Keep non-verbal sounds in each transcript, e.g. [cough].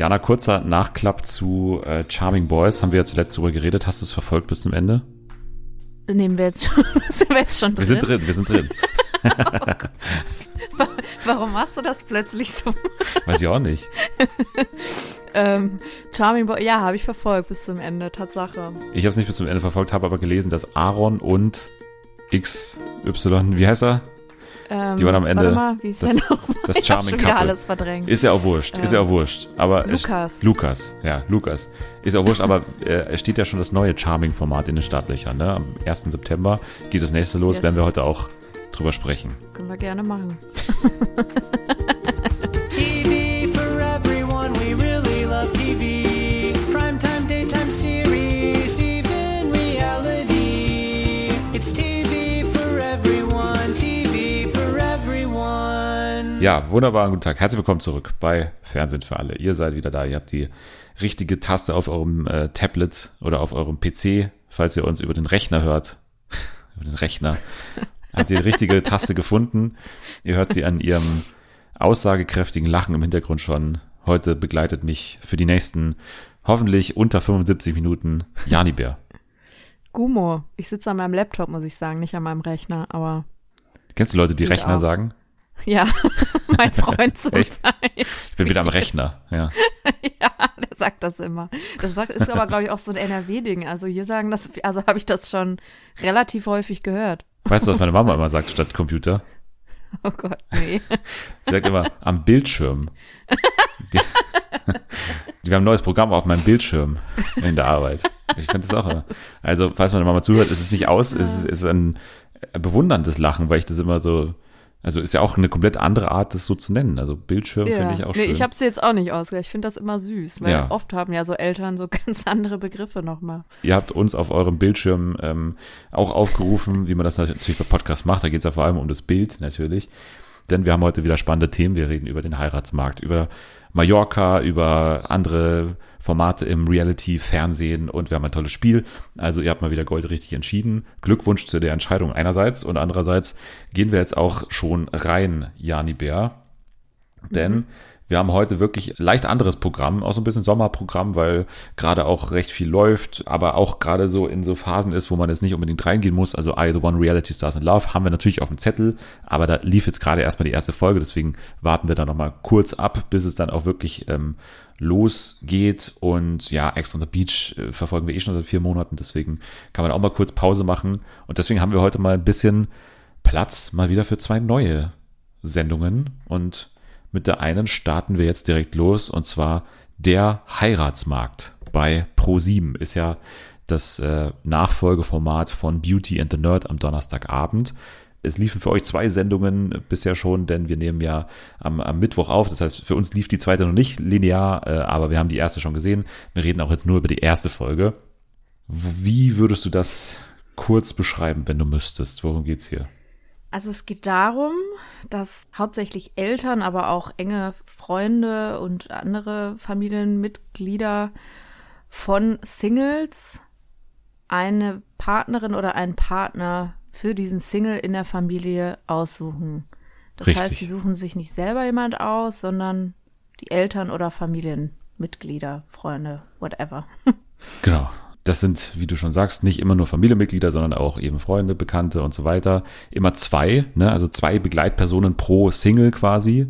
Jana, kurzer Nachklapp zu äh, Charming Boys. Haben wir ja zuletzt darüber geredet. Hast du es verfolgt bis zum Ende? Nehmen wir jetzt schon, [laughs] sind wir jetzt schon drin? Wir sind drin, wir sind drin. oh Warum machst du das plötzlich so? [laughs] Weiß ich auch nicht. ähm, Charming Boy, ja, habe ich verfolgt bis zum Ende, Tatsache. Ich habe es nicht bis zum Ende verfolgt, habe aber gelesen, dass Aaron und XY, wie heißt er? Ähm, Die waren am Ende. Mal, das, noch? das [laughs] Charming Couple. alles verdrängt. Ist ja auch wurscht, ist ja auch wurscht. Aber es- Lukas. Lukas, ja, Lukas. Ist auch wurscht, aber äh, es steht ja schon das neue Charming-Format in den Startlöchern. Ne? Am 1. September geht das nächste los, Yes. werden wir heute auch drüber sprechen. Können wir gerne machen. [laughs] Ja, wunderbaren guten Tag. Herzlich willkommen zurück bei Fernsehen für alle. Ihr seid wieder da. Ihr habt die richtige Taste auf eurem äh, Tablet oder auf eurem PC, falls ihr uns über den Rechner hört. [laughs] über den Rechner. Habt ihr die richtige [laughs] Taste gefunden. Ihr hört sie an ihrem aussagekräftigen Lachen im Hintergrund schon. Heute begleitet mich für die nächsten hoffentlich unter 75 Minuten Jani Bär. Gumo. Ich sitze an meinem Laptop, muss ich sagen, nicht an meinem Rechner, aber Kennst du Leute, die Rechner auch. sagen? Ja, [laughs] mein Freund zum Echt? Ich bin wieder am Rechner. Ja. [laughs] Ja, der sagt das immer. Das sagt, ist aber, glaube ich, auch so ein NRW-Ding. Also hier sagen das, also habe ich das schon relativ häufig gehört. Weißt du, was meine Mama [laughs] immer sagt statt Computer? Oh Gott, nee. Sie sagt immer, am Bildschirm. Die, die haben ein neues Programm auf meinem Bildschirm in der Arbeit. Ich finde das auch. immer- Also, falls meine Mama zuhört, ist es nicht aus, es ist, es ist ein bewunderndes Lachen, weil ich das immer so, also ist ja auch eine komplett andere Art, das so zu nennen. Also Bildschirm finde ich auch nee, schön. ich habe sie jetzt auch nicht ausgedacht. Ich finde das immer süß, weil Ja. oft haben ja so Eltern so [laughs] ganz andere Begriffe nochmal. Ihr habt uns auf eurem Bildschirm ähm, auch aufgerufen, wie man das natürlich bei Podcasts macht. Da geht es ja vor allem um das Bild natürlich. Denn wir haben heute wieder spannende Themen. Wir reden über den Heiratsmarkt, über Mallorca, über andere Formate im Reality-Fernsehen und wir haben ein tolles Spiel. Also ihr habt mal wieder Gold richtig entschieden. Glückwunsch zu der Entscheidung einerseits und andererseits gehen wir jetzt auch schon rein, Jani Bär. Denn wir haben heute wirklich leicht anderes Programm, auch so ein bisschen Sommerprogramm, weil gerade auch recht viel läuft, aber auch gerade so in so Phasen ist, wo man jetzt nicht unbedingt reingehen muss. Also I, The One Reality Stars in Love haben wir natürlich auf dem Zettel, aber da lief jetzt gerade erstmal die erste Folge, deswegen warten wir da nochmal kurz ab, bis es dann auch wirklich ähm, losgeht. Und ja, Ex on the Beach äh, verfolgen wir eh schon seit vier Monaten, deswegen kann man auch mal kurz Pause machen. Und deswegen haben wir heute mal ein bisschen Platz mal wieder für zwei neue Sendungen und mit der einen starten wir jetzt direkt los und zwar der Heiratsmarkt bei Pro7 ist ja das äh, Nachfolgeformat von Beauty and the Nerd am Donnerstagabend. Es liefen für euch zwei Sendungen bisher schon, denn wir nehmen ja am, am Mittwoch auf. Das heißt, für uns lief die zweite noch nicht linear, äh, aber wir haben die erste schon gesehen. Wir reden auch jetzt nur über die erste Folge. Wie würdest du das kurz beschreiben, wenn du müsstest? Worum geht's hier? Also es geht darum, dass hauptsächlich Eltern, aber auch enge Freunde und andere Familienmitglieder von Singles eine Partnerin oder einen Partner für diesen Single in der Familie aussuchen. Das Richtig. heißt, sie suchen sich nicht selber jemand aus, sondern die Eltern oder Familienmitglieder, Freunde, whatever. [laughs] Genau. Das sind, wie du schon sagst, nicht immer nur Familienmitglieder, sondern auch eben Freunde, Bekannte und so weiter. Immer zwei, ne? also zwei Begleitpersonen pro Single quasi.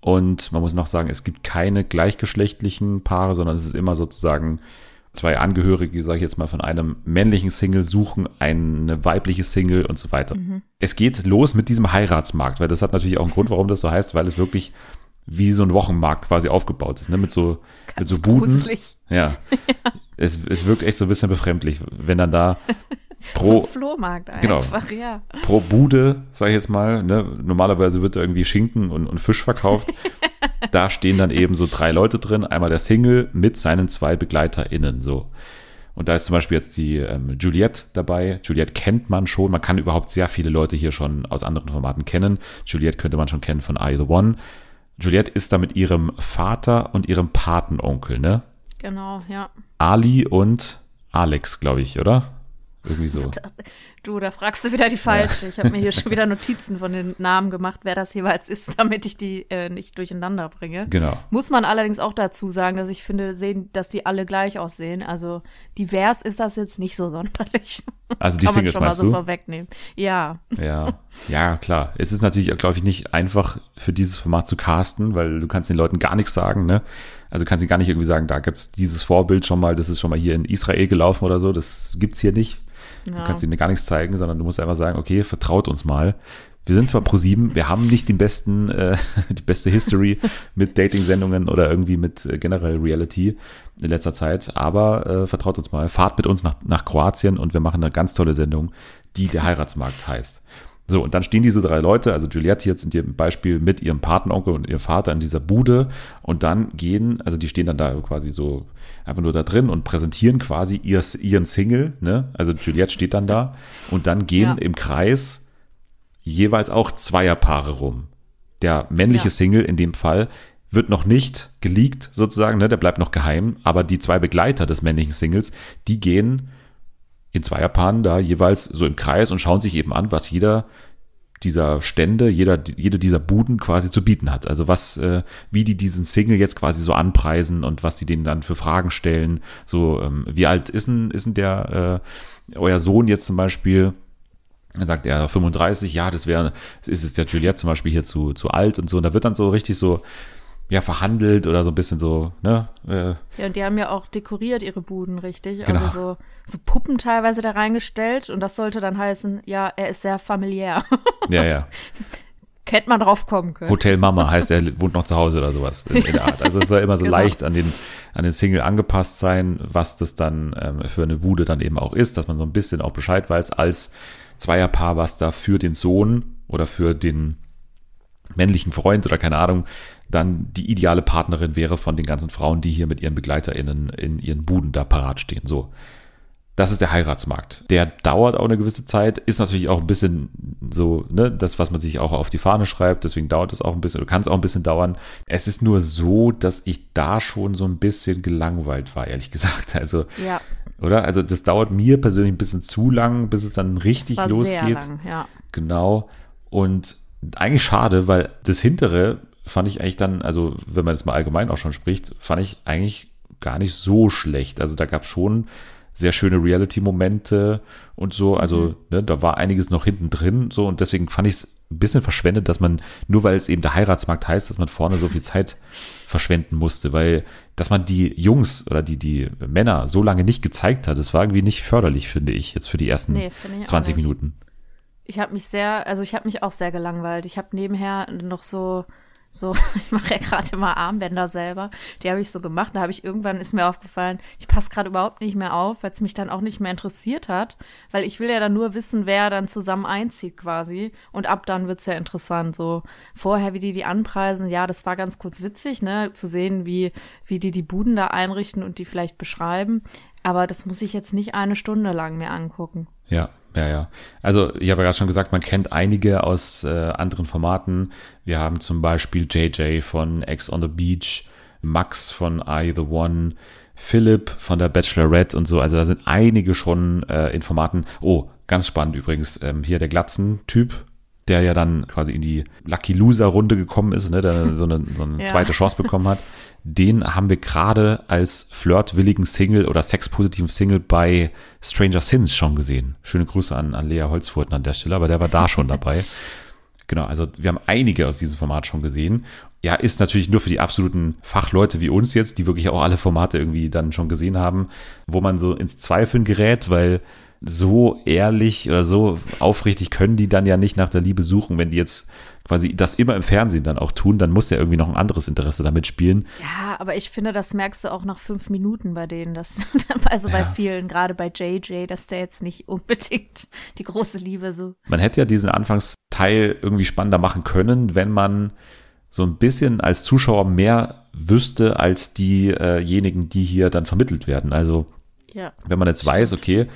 Und man muss noch sagen, es gibt keine gleichgeschlechtlichen Paare, sondern es ist immer sozusagen zwei Angehörige, sage ich jetzt mal, von einem männlichen Single suchen eine weibliche Single und so weiter. Es geht los mit diesem Heiratsmarkt, weil das hat natürlich auch einen Grund, warum das so heißt, weil es wirklich wie so ein Wochenmarkt quasi aufgebaut ist, ne? mit so, mit Ganz so Buden. gruselig. [laughs] Ja. Es, es wirkt echt so ein bisschen befremdlich, wenn dann da [laughs] So pro, ein Flohmarkt Genau. einfach, ja. pro Bude, sag ich jetzt mal, ne, normalerweise wird da irgendwie Schinken und, und Fisch verkauft. [laughs] da stehen dann eben so drei Leute drin, einmal der Single mit seinen zwei BegleiterInnen, so. Und da ist zum Beispiel jetzt die ähm, Juliette dabei. Juliette kennt man schon. Man kann überhaupt sehr viele Leute hier schon aus anderen Formaten kennen. Juliette könnte man schon kennen von I The One. Juliette ist da mit ihrem Vater und ihrem Patenonkel, ne? Genau, ja. Ali und Alex, glaube ich, oder? Irgendwie so. [laughs] Du, da fragst du wieder die falsche. Ich habe mir hier schon [laughs] wieder Notizen von den Namen gemacht, wer das jeweils ist, damit ich die äh, nicht durcheinander bringe. Genau. Muss man allerdings auch dazu sagen, dass ich finde, sehen, dass die alle gleich aussehen. Also divers ist das jetzt nicht so sonderlich. [laughs] Also die Kann man Singles schon mal so du? vorwegnehmen. Ja, Ja, ja, klar. Es ist natürlich, glaube ich, nicht einfach für dieses Format zu casten, weil du kannst den Leuten gar nichts sagen, ne? Also du kannst ihnen gar nicht irgendwie sagen, da gibt's dieses Vorbild schon mal, das ist schon mal hier in Israel gelaufen oder so, das gibt's hier nicht. Du Ja. kannst ihnen gar nichts zeigen, sondern du musst einfach sagen, okay, vertraut uns mal. Wir sind zwar pro sieben, wir haben nicht den besten, äh, [laughs] die beste History mit Dating-Sendungen oder irgendwie mit äh, generell Reality in letzter Zeit, aber äh, vertraut uns mal, fahrt mit uns nach, nach Kroatien und wir machen eine ganz tolle Sendung, die der Heiratsmarkt heißt. So, und dann stehen diese drei Leute, also Juliette jetzt in ihrem Beispiel mit ihrem Patenonkel und ihrem Vater in dieser Bude und dann gehen, also die stehen dann da quasi so einfach nur da drin und präsentieren quasi ihr, ihren Single, ne? Also Juliette steht dann da und dann gehen Ja. im Kreis jeweils auch Zweierpaare rum. Der männliche Ja. Single in dem Fall wird noch nicht geleakt sozusagen, ne? der bleibt noch geheim, aber die zwei Begleiter des männlichen Singles, die gehen in Zweierpaaren da jeweils so im Kreis und schauen sich eben an, was jeder dieser Stände, jeder, jede dieser Buden quasi zu bieten hat. Also was, äh, wie die diesen Single jetzt quasi so anpreisen und was die denen dann für Fragen stellen. So, ähm, wie alt ist denn, ist denn der, äh, euer Sohn jetzt zum Beispiel? Dann sagt er 35, ja, das wäre, ist es der Juliette zum Beispiel hier zu, zu alt und so. Und da wird dann so richtig so, ja, verhandelt oder so ein bisschen so, ne? Äh, Ja, und die haben ja auch dekoriert ihre Buden, richtig? Genau. Also so, so Puppen teilweise da reingestellt und das sollte dann heißen, ja, er ist sehr familiär. ja, ja. [laughs] Hätte man drauf kommen können. Hotel Mama heißt, er wohnt noch zu Hause oder sowas in, in der Art. Also es soll immer so [laughs] Genau. leicht an den, an den Single angepasst sein, was das dann ähm, für eine Bude dann eben auch ist, dass man so ein bisschen auch Bescheid weiß als Zweierpaar, was da für den Sohn oder für den männlichen Freund oder keine Ahnung, dann die ideale Partnerin wäre von den ganzen Frauen, die hier mit ihren BegleiterInnen in ihren Buden da parat stehen. So. Das ist der Heiratsmarkt. Der dauert auch eine gewisse Zeit, ist natürlich auch ein bisschen so, ne, das, was man sich auch auf die Fahne schreibt, deswegen dauert es auch ein bisschen, oder kann es auch ein bisschen dauern. Es ist nur so, dass ich da schon so ein bisschen gelangweilt war, ehrlich gesagt. Also, Ja, oder? Also, das dauert mir persönlich ein bisschen zu lang, bis es dann richtig losgeht. lang, ja. Genau. Und eigentlich schade, weil das hintere fand ich eigentlich dann, also wenn man jetzt mal allgemein auch schon spricht, fand ich eigentlich gar nicht so schlecht. Also da gab es schon sehr schöne Reality-Momente und so. Also ne, da war einiges noch hinten drin so und deswegen fand ich es ein bisschen verschwendet, dass man, nur weil es eben der Heiratsmarkt heißt, dass man vorne so viel Zeit verschwenden musste, weil dass man die Jungs oder die, die Männer so lange nicht gezeigt hat, das war irgendwie nicht förderlich, finde ich, jetzt für die ersten Nee, finde ich auch 20 nicht. Minuten. Ich habe mich sehr, also ich habe mich auch sehr gelangweilt. Ich habe nebenher noch so, so, [laughs] ich mache ja gerade immer Armbänder selber. Die habe ich so gemacht. Da habe ich irgendwann ist mir aufgefallen, ich passe gerade überhaupt nicht mehr auf, weil es mich dann auch nicht mehr interessiert hat, weil ich will ja dann nur wissen, wer dann zusammen einzieht quasi. Und ab dann wird's ja interessant. So vorher, wie die die anpreisen, ja, das war ganz kurz witzig, ne, zu sehen, wie wie die die Buden da einrichten und die vielleicht beschreiben. Aber das muss ich jetzt nicht eine Stunde lang mir angucken. Ja, ja, ja. Also ich habe ja gerade schon gesagt, man kennt einige aus äh, anderen Formaten. Wir haben zum Beispiel JJ von Ex on the Beach, Max von I the One, Philipp von der Bachelorette und so. Also da sind einige schon äh, in Formaten. Oh, ganz spannend übrigens. Ähm, hier der Glatzen-Typ, der ja dann quasi in die Lucky Loser-Runde gekommen ist, ne, der so eine, so eine [laughs] Ja. zweite Chance bekommen hat. Den haben wir gerade als flirtwilligen Single oder sexpositiven Single bei Stranger Sins schon gesehen. Schöne Grüße an, an Lea Holzfurten an der Stelle, aber der war da schon dabei. [laughs] Genau, also wir haben einige aus diesem Format schon gesehen. Ja, ist natürlich nur für die absoluten Fachleute wie uns jetzt, die wirklich auch alle Formate irgendwie dann schon gesehen haben, wo man so ins Zweifeln gerät, weil so ehrlich oder so aufrichtig können die dann ja nicht nach der Liebe suchen, wenn die jetzt quasi das immer im Fernsehen dann auch tun, dann muss ja irgendwie noch ein anderes Interesse damit spielen. Ja, aber ich finde, das merkst du auch nach fünf Minuten bei denen, dass, [laughs] also bei Ja. vielen, gerade bei JJ, dass der jetzt nicht unbedingt die große Liebe so. Man hätte ja diesen Anfangsteil irgendwie spannender machen können, wenn man so ein bisschen als Zuschauer mehr wüsste als diejenigen, die hier dann vermittelt werden. Also Ja. wenn man jetzt weiß, okay,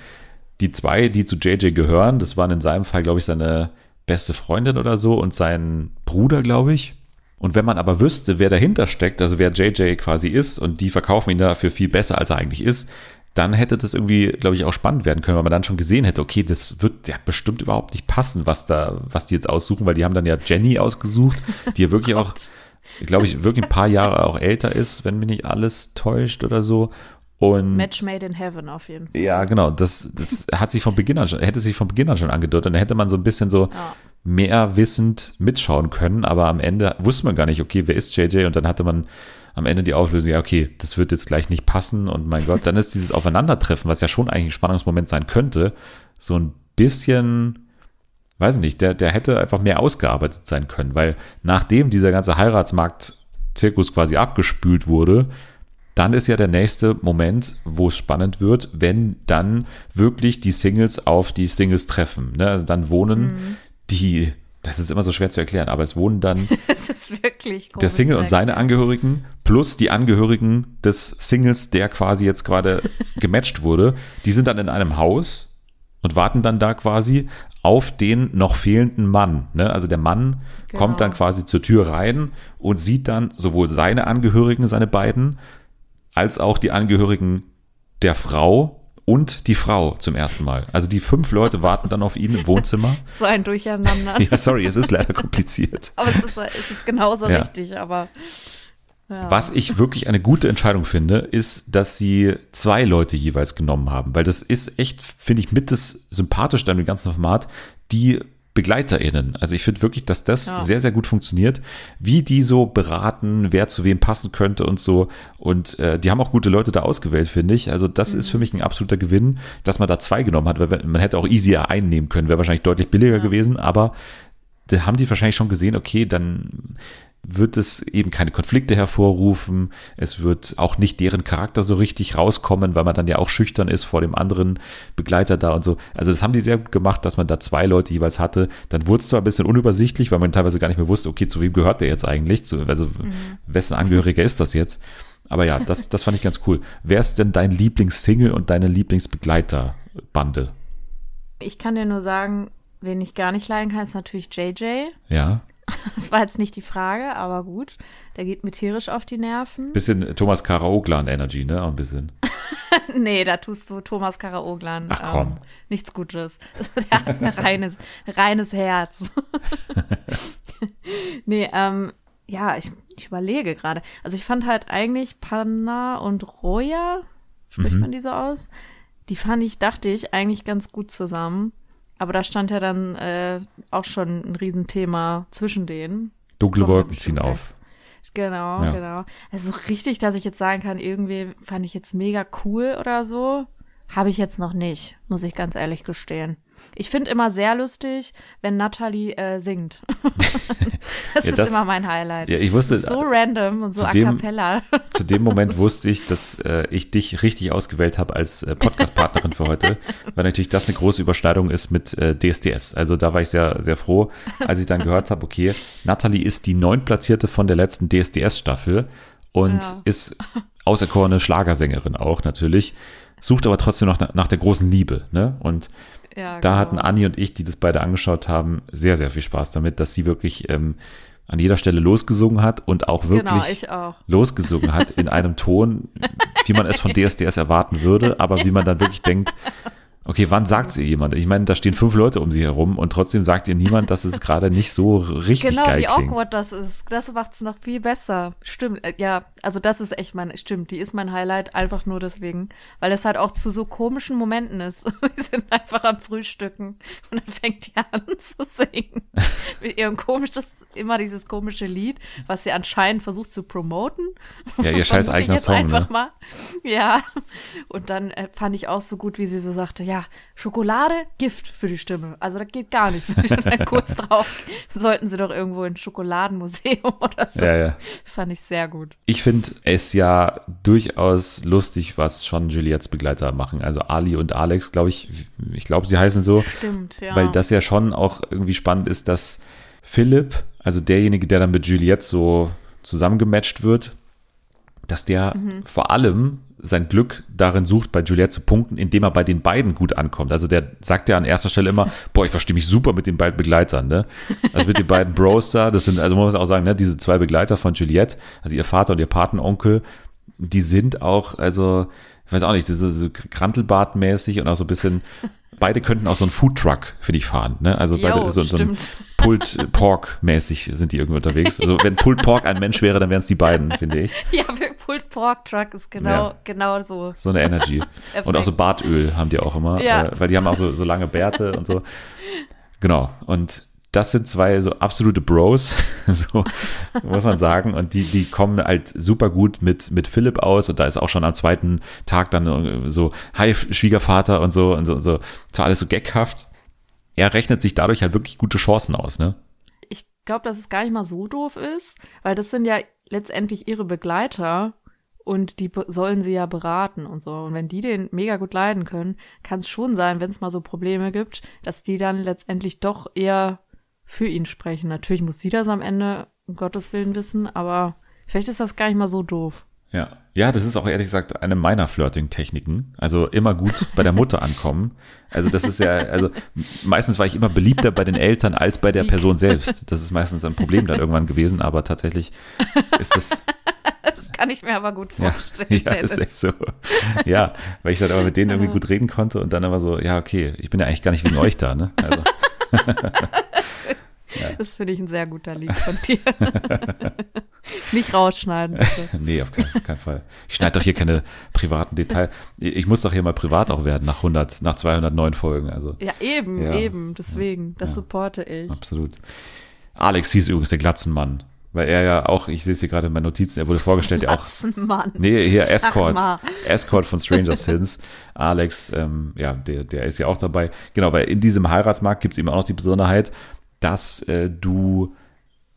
die zwei, die zu JJ gehören, das waren in seinem Fall, glaube ich, seine beste Freundin oder so und sein Bruder, glaube ich. Und wenn man aber wüsste, wer dahinter steckt, also wer JJ quasi ist und die verkaufen ihn dafür viel besser, als er eigentlich ist, dann hätte das irgendwie, glaube ich, auch spannend werden können, weil man dann schon gesehen hätte, okay, das wird ja bestimmt überhaupt nicht passen, was da, was die jetzt aussuchen, weil die haben dann ja Jenny ausgesucht, die ja wirklich [laughs] auch, glaube ich, wirklich ein paar Jahre auch älter ist, wenn mich nicht alles täuscht oder so. Und Match made in heaven auf jeden Fall. ja, genau, das, das [laughs] hat sich von Beginn an schon, hätte sich von Beginn an schon angedeutet. Und dann hätte man so ein bisschen so Ja. mehr wissend mitschauen können, aber am Ende wusste man gar nicht, okay, wer ist JJ? Und dann hatte man am Ende die Auflösung, ja, okay, das wird jetzt gleich nicht passen und mein Gott, dann ist dieses Aufeinandertreffen, was ja schon eigentlich ein Spannungsmoment sein könnte, so ein bisschen, weiß nicht, der, der hätte einfach mehr ausgearbeitet sein können, weil nachdem dieser ganze Heiratsmarkt-Zirkus quasi abgespült wurde, dann ist ja der nächste Moment, wo es spannend wird, wenn dann wirklich die Singles auf die Singles treffen. Ne? Also dann wohnen die, das ist immer so schwer zu erklären, aber es wohnen dann [laughs] Es ist wirklich der. Single und seine Angehörigen plus die Angehörigen des Singles, der quasi jetzt gerade [laughs] gematcht wurde, die sind dann in einem Haus und warten dann da quasi auf den noch fehlenden Mann. Ne? Also der Mann Genau. kommt dann quasi zur Tür rein und sieht dann sowohl seine Angehörigen, seine beiden, als auch die Angehörigen der Frau und die Frau zum ersten Mal. Also die fünf Leute warten dann auf ihn im Wohnzimmer. [laughs] So ein Durcheinander. [laughs] Ja, sorry, es ist leider kompliziert. Aber es ist, es ist genauso Ja. richtig, aber. Ja. Was ich wirklich eine gute Entscheidung finde, ist, dass sie zwei Leute jeweils genommen haben, weil das ist echt, finde ich, mit das sympathisch an dem ganzen Format, die BegleiterInnen. Also ich finde wirklich, dass das Ja. sehr, sehr gut funktioniert, wie die so beraten, wer zu wem passen könnte und so. Und äh, die haben auch gute Leute da ausgewählt, finde ich. Also das ist für mich ein absoluter Gewinn, dass man da zwei genommen hat, weil man hätte auch easier einnehmen können, wäre wahrscheinlich deutlich billiger gewesen, aber da haben die wahrscheinlich schon gesehen, okay, dann wird es eben keine Konflikte hervorrufen. Es wird auch nicht deren Charakter so richtig rauskommen, weil man dann ja auch schüchtern ist vor dem anderen Begleiter da und so. Also das haben die sehr gut gemacht, dass man da zwei Leute jeweils hatte. Dann wurde es zwar ein bisschen unübersichtlich, weil man teilweise gar nicht mehr wusste, okay, zu wem gehört der jetzt eigentlich? Zu, also wessen Angehöriger ist das jetzt? Aber ja, das, das fand ich ganz cool. Wer ist denn dein Lieblingssingle und deine Lieblingsbegleiterbande? Ich kann dir nur sagen, wen ich gar nicht leiden kann, ist natürlich JJ. Ja, [laughs] Das war jetzt nicht die Frage, aber gut. Der geht mir tierisch auf die Nerven. bisschen Thomas Karaoglan Energy, ne? Auch ein bisschen. [laughs] Nee, da tust du Thomas Karaoglan Ach, komm. Ähm, nichts Gutes. [laughs] Der hat ein reines, reines Herz. nee, ähm, ja, ich, ich überlege gerade. Also ich fand halt eigentlich Panna und Roya, spricht man die so aus? Die fand ich, dachte ich, eigentlich ganz gut zusammen. Aber da stand ja dann äh, auch schon ein Riesenthema zwischen denen. Dunkle Wolken ziehen auf. Genau, Ja. genau. Also so richtig, dass ich jetzt sagen kann, irgendwie fand ich jetzt mega cool oder so, habe ich jetzt noch nicht, muss ich ganz ehrlich gestehen. Ich finde immer sehr lustig, wenn Natalie äh, singt. [laughs] das Ja, ist das- immer mein Highlight. Ja, ich wusste, so random und so a cappella. [laughs] zu dem Moment wusste ich, dass äh, ich dich richtig ausgewählt habe als äh, Podcast-Partnerin für heute, [laughs] weil natürlich das eine große Überschneidung ist mit äh, DSDS. Also da war ich sehr, sehr froh, als ich dann gehört habe, okay, Natalie ist die neuntplatzierte von der letzten DSDS-Staffel und Ja. ist auserkorene Schlagersängerin auch natürlich, sucht aber trotzdem noch nach, nach der großen Liebe. Ne? Und Ja, da genau. hatten Anni und ich, die das beide angeschaut haben, sehr, sehr viel Spaß damit, dass sie wirklich ähm, an jeder Stelle losgesungen hat und auch wirklich Genau, auch. losgesungen hat in einem Ton, wie man es von [laughs] DSDS erwarten würde, aber wie man dann wirklich denkt, okay, wann sagt es ihr jemand? Ich meine, da stehen fünf Leute um sie herum und trotzdem sagt ihr niemand, dass es gerade nicht so richtig Genau, geil wie klingt. awkward das ist. Das macht's noch viel besser. Stimmt, äh, ja, also das ist echt mein, stimmt, die ist mein Highlight, einfach nur deswegen, weil das halt auch zu so komischen Momenten ist. [laughs] Wir sind einfach am Frühstücken und dann fängt die an [laughs] zu singen. Mit ihrem komisches, immer dieses komische Lied, was sie anscheinend versucht zu promoten. Ja, ihr [laughs] scheiß eigener Song, einfach ne? mal. Ja. Und dann äh, fand ich auch so gut, wie sie so sagte, ja, Schokolade, Gift für die Stimme. Also das geht gar nicht. Und dann kurz drauf sollten sie doch irgendwo in ein Schokoladenmuseum oder so. Ja, ja. Fand ich sehr gut. Ich finde es ja durchaus lustig, was schon Juliettes Begleiter machen. Also Ali und Alex, glaube ich, ich glaube, sie heißen so. Stimmt, ja. Weil das ja schon auch irgendwie spannend ist, dass Philipp, also derjenige, der dann mit Juliette so zusammengematcht wird, dass der Mhm. vor allem sein Glück darin sucht, bei Juliette zu punkten, indem er bei den beiden gut ankommt. Also der sagt ja an erster Stelle immer, [laughs] boah, ich verstehe mich super mit den beiden Begleitern, ne? Also mit den beiden Bros da, das sind, also man muss auch sagen, ne, diese zwei Begleiter von Juliette, also ihr Vater und ihr Patenonkel, die sind auch, also ich weiß auch nicht, so, so Krantelbart-mäßig und auch so ein bisschen, beide könnten auch so einen Foodtruck, finde ich, fahren. Ne? Also beide Jo, so, so ein. [laughs] Pulled Pork mäßig sind die irgendwie unterwegs. Also wenn Pulled Pork ein Mensch wäre, dann wären es die beiden, finde ich. [laughs] Ja, Pulled Pork Truck ist genau, Ja. genau so. So eine Energy. [laughs] Und auch so Bartöl haben die auch immer, Ja. äh, weil die haben auch so, so lange Bärte und so. Genau. Und das sind zwei so absolute Bros, [laughs] so muss man sagen. Und die, die kommen halt super gut mit, mit Philipp aus. Und da ist auch schon am zweiten Tag dann äh, so, hi, Schwiegervater und so, und so, so, so alles so gaghaft. Er rechnet sich dadurch halt wirklich gute Chancen aus, ne? Ich glaube, dass es gar nicht mal so doof ist, weil das sind ja letztendlich ihre Begleiter und die sollen sie ja beraten und so. Und wenn die den mega gut leiden können, kann es schon sein, wenn es mal so Probleme gibt, dass die dann letztendlich doch eher für ihn sprechen. Natürlich muss sie das am Ende um Gottes Willen wissen, aber vielleicht ist das gar nicht mal so doof. Ja. Ja, das ist auch ehrlich gesagt eine meiner Flirting-Techniken. Also immer gut bei der Mutter ankommen. Also das ist ja, also meistens war ich immer beliebter bei den Eltern als bei der Person selbst. Das ist meistens ein Problem dann irgendwann gewesen, aber tatsächlich ist das, Das kann ich mir aber gut ja, vorstellen. ja, ist echt so. Ja, weil ich dann aber mit denen irgendwie gut reden konnte und dann aber so, ja, okay, ich bin ja eigentlich gar nicht wegen euch da, ne? Also, Das finde ich ein sehr guter Lied von dir. [laughs] Nicht rausschneiden, bitte. [laughs] nee, auf keinen, keinen Fall. Ich schneide doch hier keine privaten Details. Ich muss doch hier mal privat auch werden nach 100, nach 209 Folgen, also. Ja, eben, Ja. eben. Deswegen, das supporte ich. Absolut. Alex hieß übrigens der Glatzenmann, weil er ja auch, ich sehe es hier gerade in meinen Notizen, er wurde vorgestellt, ja auch. Mann. Nee, hier Sag Escort. mal. Escort von Stranger [laughs] Things. Alex, ähm, ja, der, der ist ja auch dabei. Genau, weil in diesem Heiratsmarkt gibt es eben auch noch die Besonderheit, dass äh, du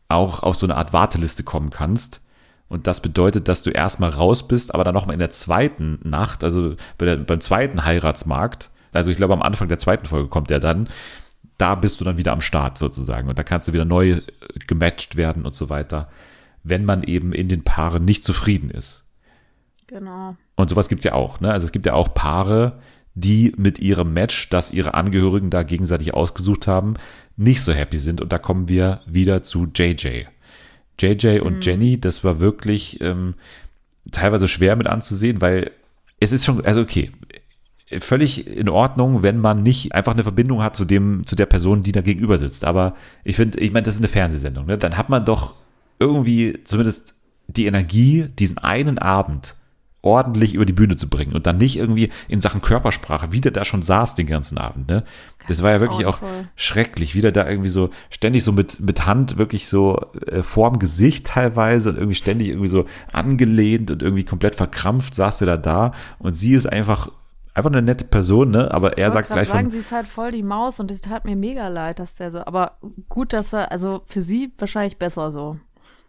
auch auf so eine Art Warteliste kommen kannst. Und das bedeutet, dass du erstmal raus bist, aber dann nochmal in der zweiten Nacht, also bei der, beim zweiten Heiratsmarkt, also ich glaube am Anfang der zweiten Folge kommt der dann, da bist du dann wieder am Start sozusagen. Und da kannst du wieder neu äh, gematcht werden und so weiter, wenn man eben in den Paaren nicht zufrieden ist. Genau. Und sowas gibt's ja auch. Ne? Also es gibt ja auch Paare, die mit ihrem Match, das ihre Angehörigen da gegenseitig ausgesucht haben, nicht so happy sind. Und da kommen wir wieder zu JJ. JJ und Jenny, das war wirklich ähm, teilweise schwer mit anzusehen, weil es ist schon, also okay, völlig in Ordnung, wenn man nicht einfach eine Verbindung hat zu dem, zu der Person, die da gegenüber sitzt. Aber ich finde, ich meine, das ist eine Fernsehsendung, ne? Dann hat man doch irgendwie zumindest die Energie, diesen einen Abend ordentlich über die Bühne zu bringen und dann nicht irgendwie in Sachen Körpersprache, wie der da schon saß den ganzen Abend, ne? Das war ja wirklich auch schrecklich, wie der da irgendwie so ständig so mit, mit Hand wirklich so äh, vorm Gesicht teilweise und irgendwie ständig irgendwie so angelehnt und irgendwie komplett verkrampft saß der da da und sie ist einfach einfach eine nette Person, ne? Aber er Ich sagt wollte gleich sagen, schon, sie ist halt voll die Maus und es tat mir mega leid, dass der so, aber gut, dass er, also für sie wahrscheinlich besser so.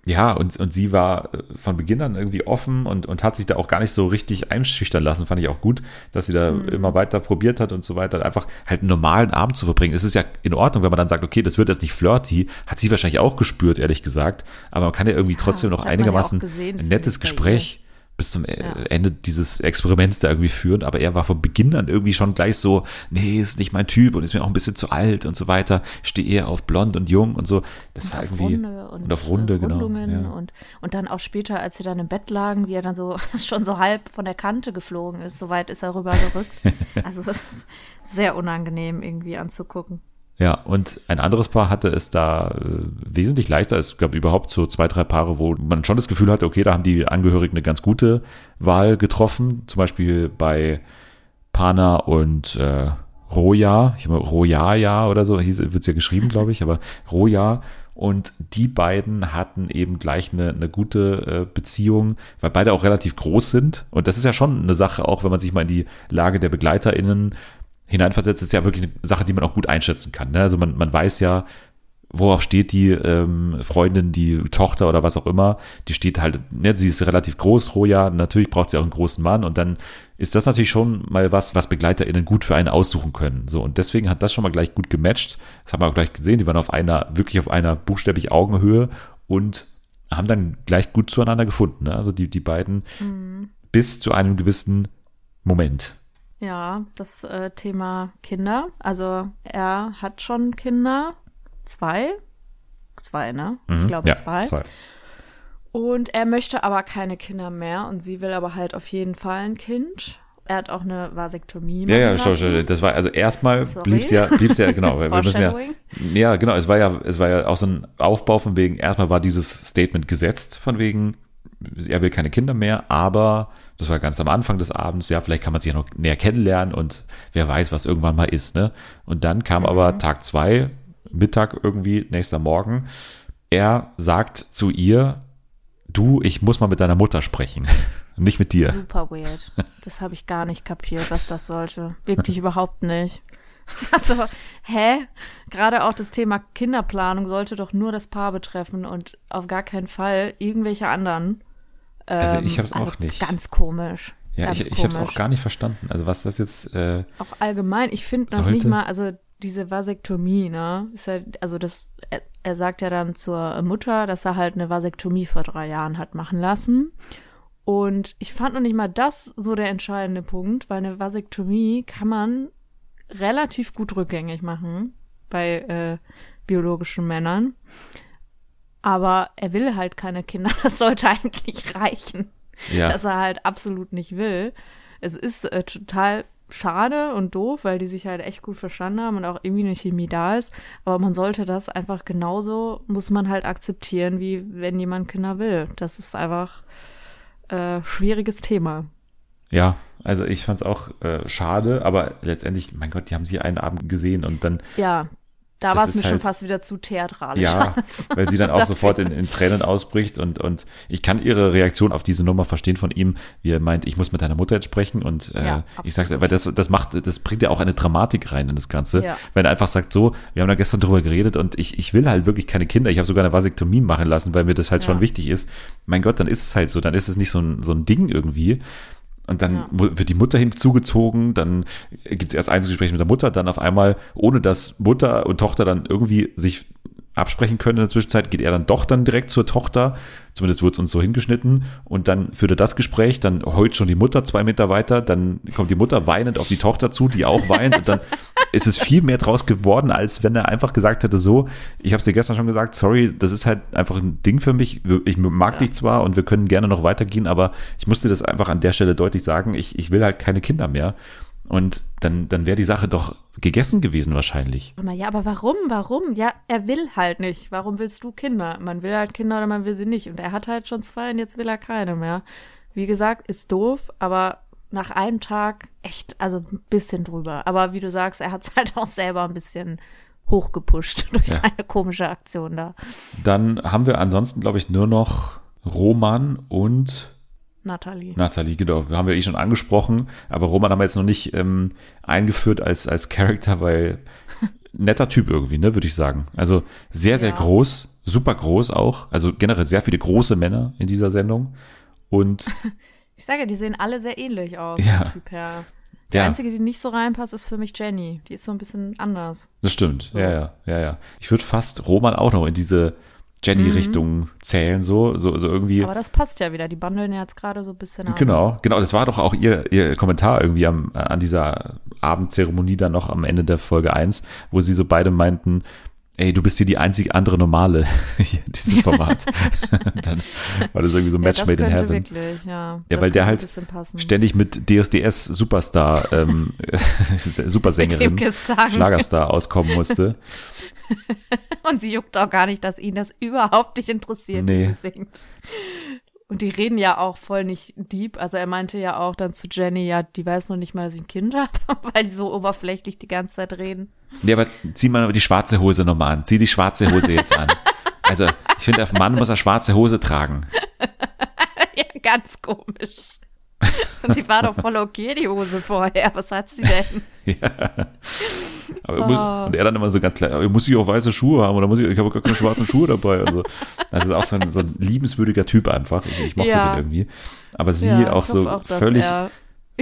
Ja, und, und sie war äh, von Beginn an irgendwie offen und, und hat sich da auch gar nicht so richtig einschüchtern lassen, fand ich auch gut, dass sie da Mhm. immer weiter probiert hat und so weiter, einfach halt einen normalen Abend zu verbringen. Es ist ja in Ordnung, wenn man dann sagt, okay, das wird jetzt nicht flirty, hat sie wahrscheinlich auch gespürt, ehrlich gesagt, aber man kann ja irgendwie trotzdem noch ja auch einigermaßen gesehen, ein nettes Gespräch bis zum äh, Ja. Ende dieses Experiments da irgendwie führen, aber er war von Beginn an irgendwie schon gleich so, nee, ist nicht mein Typ und ist mir auch ein bisschen zu alt und so weiter, stehe eher auf blond und jung und so. Das war auf irgendwie Runde und, und auf Runde, äh, genau. Ja. und, und dann auch später, als sie dann im Bett lagen, wie er dann so [laughs] schon so halb von der Kante geflogen ist, so weit ist er rüber gerückt. [laughs] Also [laughs] sehr unangenehm irgendwie anzugucken. Ja, und ein anderes Paar hatte es da äh, wesentlich leichter. Es gab überhaupt so zwei, drei Paare, wo man schon das Gefühl hatte, okay, da haben die Angehörigen eine ganz gute Wahl getroffen. Zum Beispiel bei Pana und äh, Roja, ich habe Rojaja oder so, hieß, wird's ja geschrieben, glaube ich, aber Roja. Und die beiden hatten eben gleich eine, eine gute äh, Beziehung, weil beide auch relativ groß sind. Und das ist ja schon eine Sache, auch wenn man sich mal in die Lage der BegleiterInnen hineinversetzt, ist ja wirklich eine Sache, die man auch gut einschätzen kann. Ne? Also man, man weiß ja, worauf steht die ähm, Freundin, die Tochter oder was auch immer, die steht halt, ne, sie ist relativ groß, Roja, natürlich braucht sie auch einen großen Mann und dann ist das natürlich schon mal was, was BegleiterInnen gut für einen aussuchen können. So, und deswegen hat das schon mal gleich gut gematcht. Das haben wir auch gleich gesehen, die waren auf einer, wirklich auf einer buchstäblich Augenhöhe und haben dann gleich gut zueinander gefunden. Ne? Also die, die beiden bis zu einem gewissen Moment. Ja, das äh, Thema Kinder. Also er hat schon Kinder. Zwei. Zwei, ne? Ich Mhm. glaube ja, zwei. zwei. Und er möchte aber keine Kinder mehr und sie will aber halt auf jeden Fall ein Kind. er hat auch eine Vasektomie. Ja, ja, lassen. schau, das war, also erstmal Sorry. blieb's ja, blieb's ja, [laughs] genau, wir müssen ja, ja, genau, es war ja, es war ja auch so ein Aufbau von wegen, erstmal war dieses Statement gesetzt, von wegen, er will keine Kinder mehr, aber das war ganz am Anfang des Abends, ja, vielleicht kann man sich ja noch näher kennenlernen und wer weiß, was irgendwann mal ist, ne? Und dann kam aber Tag zwei, Mittag irgendwie, nächster Morgen, er sagt zu ihr, du, ich muss mal mit deiner Mutter sprechen, [laughs] nicht mit dir. Super weird. Das habe ich gar nicht kapiert, was das sollte. Wirklich überhaupt nicht. [laughs] Also, hä? Gerade auch das Thema Kinderplanung sollte doch nur das Paar betreffen und auf gar keinen Fall irgendwelche anderen. Also Ähm, ich hab's auch nicht. Ganz komisch. Ja, ganz ich, ich habe es auch gar nicht verstanden. Also was das jetzt, äh, Auch allgemein, ich finde noch nicht mal, also diese Vasektomie, ne? Ist ja, also das, er, er sagt ja dann zur Mutter, dass er halt eine Vasektomie vor drei Jahren hat machen lassen. Und ich fand noch nicht mal das so der entscheidende Punkt, weil eine Vasektomie kann man relativ gut rückgängig machen bei äh, biologischen Männern. Aber er will halt keine Kinder. [laughs] Das sollte eigentlich reichen ja, dass er halt absolut nicht will. Es ist äh, total schade und doof, weil die sich halt echt gut verstanden haben und auch irgendwie eine Chemie da ist. Aber man sollte das einfach genauso, muss man halt akzeptieren, wie wenn jemand Kinder will. Das ist einfach äh, schwieriges Thema. ja, also ich fand es auch äh, schade, aber letztendlich, mein Gott, die haben sie einen Abend gesehen und dann, Ja, da war es mir schon halt- fast wieder zu theatralisch. ja, [laughs] weil sie dann auch sofort in, in Tränen ausbricht und, und ich kann ihre Reaktion auf diese Nummer verstehen von ihm, wie er meint, ich muss mit deiner Mutter jetzt sprechen und äh, Ja, ich sag's, aber das, das macht, das bringt ja auch eine Dramatik rein in das Ganze, Ja. wenn er einfach sagt, so, wir haben da gestern drüber geredet und ich, ich will halt wirklich keine Kinder, ich habe sogar eine Vasektomie machen lassen, weil mir das halt Ja. schon wichtig ist. Mein Gott, dann ist es halt so, dann ist es nicht so ein, so ein Ding irgendwie. Und dann Ja. wird die Mutter hinzugezogen, dann gibt es erst Einzelgespräch mit der Mutter, dann auf einmal, ohne dass Mutter und Tochter dann irgendwie sich absprechen können in der Zwischenzeit, geht er dann doch dann direkt zur Tochter. Zumindest wird es uns so hingeschnitten. Und dann führt er das Gespräch, dann heult schon die Mutter zwei Meter weiter, dann kommt die Mutter weinend auf die Tochter zu, die auch weint. Und dann [laughs] ist es viel mehr draus geworden, als wenn er einfach gesagt hätte, so, ich habe es dir gestern schon gesagt, sorry, das ist halt einfach ein Ding für mich. Ich mag dich zwar und wir können gerne noch weitergehen, aber ich musste das einfach an der Stelle deutlich sagen, ich, ich will halt keine Kinder mehr. Und dann, dann wäre die Sache doch gegessen gewesen wahrscheinlich. Ja, aber warum? Warum? Ja, er will halt nicht. Warum willst du Kinder? Man will halt Kinder oder man will sie nicht. Und er hat halt schon zwei und jetzt will er keine mehr. Wie gesagt, ist doof, aber nach einem Tag echt, also ein bisschen drüber. Aber wie du sagst, er hat es [laughs] halt auch selber ein bisschen hochgepusht [laughs] durch Ja. seine komische Aktion da. Dann haben wir ansonsten, glaube ich, nur noch Roman und Nathalie. Nathalie, genau. Wir haben ja eh schon angesprochen, aber Roman haben wir jetzt noch nicht ähm, eingeführt als, als Charakter, weil [laughs] netter Typ irgendwie, ne, würde ich sagen. Also sehr, sehr Ja. groß, super groß auch. Also generell sehr viele große Männer in dieser Sendung. Und [laughs] Ich sage, die sehen alle sehr ähnlich aus, Ja. Typ her. Die ja, einzige, die nicht so reinpasst, ist für mich Jenny. Die ist so ein bisschen anders. das stimmt. Ja, ja, ja, ja. Ich würde fast Roman auch noch in diese Jenny-Richtung zählen, so, so, so irgendwie. Mhm. Aber das passt ja wieder. Die bundeln ja jetzt gerade so ein bisschen an. Genau, genau. Das war doch auch ihr, ihr Kommentar irgendwie am, an dieser Abendzeremonie dann noch am Ende der Folge 1, wo sie so beide meinten, ey, du bist hier die einzig andere Normale [laughs] hier in diesem [laughs] Format. [laughs] dann war das irgendwie so Ja, Match das made in heaven. wirklich, ja. Ja, weil der halt ein. Ständig mit DSDS Superstar, ähm, Supersängerin. Schlagerstar auskommen musste. [laughs] Und sie juckt auch gar nicht, dass ihn das überhaupt nicht interessiert, Nee. wie sie singt. Und die reden ja auch voll nicht deep. Also er meinte ja auch dann zu Jenny, ja, die weiß noch nicht mal, dass ich ein Kind habe, [laughs] weil die so oberflächlich die ganze Zeit reden. Nee, aber zieh mal die schwarze Hose nochmal an. Zieh die schwarze Hose jetzt an. Also, ich finde, der Mann muss eine schwarze Hose tragen. [laughs] ja, ganz komisch. [laughs] Und sie war doch voll okay, die Hose vorher. Was hat sie denn? [laughs] Muss, Oh. Und er dann immer so ganz klar, "Ja, muss ich auch weiße Schuhe haben oder muss ich, ich habe gar keine schwarzen Schuhe dabei. Also, das ist auch so ein, so ein liebenswürdiger Typ einfach. Ich, ich mochte Ja. den irgendwie. Aber sie Ja, auch so auch, völlig, er-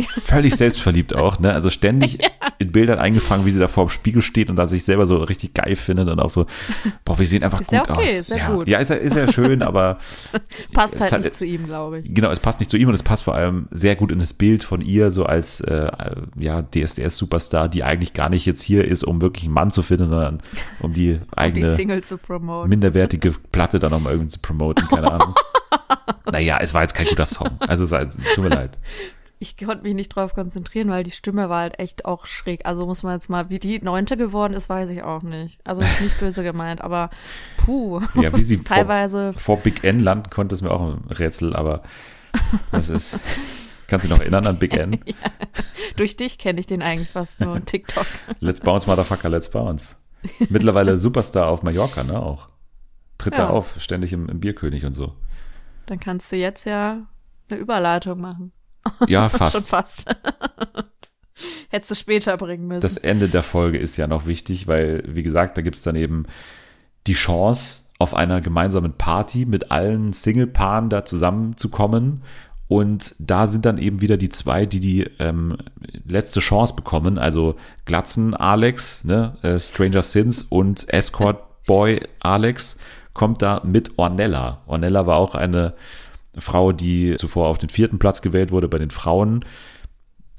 völlig selbstverliebt auch, ne? Also ständig [laughs] in Bildern eingefangen, wie sie da vor dem Spiegel steht und da sich selber so richtig geil findet und auch so, boah, wir sehen einfach Ist gut ja okay, aus. ist ja ja, gut. ja, ist ja, ist ja schön, aber [laughs] Passt halt hat- nicht zu ihm, glaube ich. Genau, es passt nicht zu ihm und es passt vor allem sehr gut in das Bild von ihr, so als äh, ja, DSDS-Superstar, die eigentlich gar nicht jetzt hier ist, um wirklich einen Mann zu finden, sondern um die [laughs] Um die eigene Single zu promoten. minderwertige Platte dann nochmal irgendwie zu promoten, keine Ahnung. naja, es war jetzt kein guter Song. Also tut mir leid. Ich konnte mich nicht drauf konzentrieren, weil die Stimme war halt echt auch schräg. Also muss man jetzt mal, wie die neunte geworden ist, weiß ich auch nicht. Also ist nicht böse gemeint, aber puh. Ja, wie sie [laughs] Teilweise. Vor, vor Big N landen konnte, ist mir auch ein Rätsel, aber das ist. Kannst du dich noch erinnern an Big N? [laughs] ja. Durch dich kenne ich den eigentlich fast nur TikTok. Let's bounce, Motherfucker, let's bounce. Mittlerweile [laughs] Superstar auf Mallorca, ne, auch. Tritt Ja. da auf, ständig im, im Bierkönig und so. Dann kannst du jetzt ja eine Überleitung machen. Ja, [laughs] Schon fast. fast. [laughs] Hättest du später bringen müssen. Das Ende der Folge ist ja noch wichtig, weil, wie gesagt, da gibt es dann eben die Chance, auf einer gemeinsamen Party mit allen Single-Paaren da zusammenzukommen. Und da sind dann eben wieder die zwei, die die ähm, letzte Chance bekommen. Also Glatzen Alex, ne, äh, Stranger Sins und Escort Boy Alex kommt da mit Ornella. Ornella war auch eine Frau, die zuvor auf den vierten Platz gewählt wurde bei den Frauen.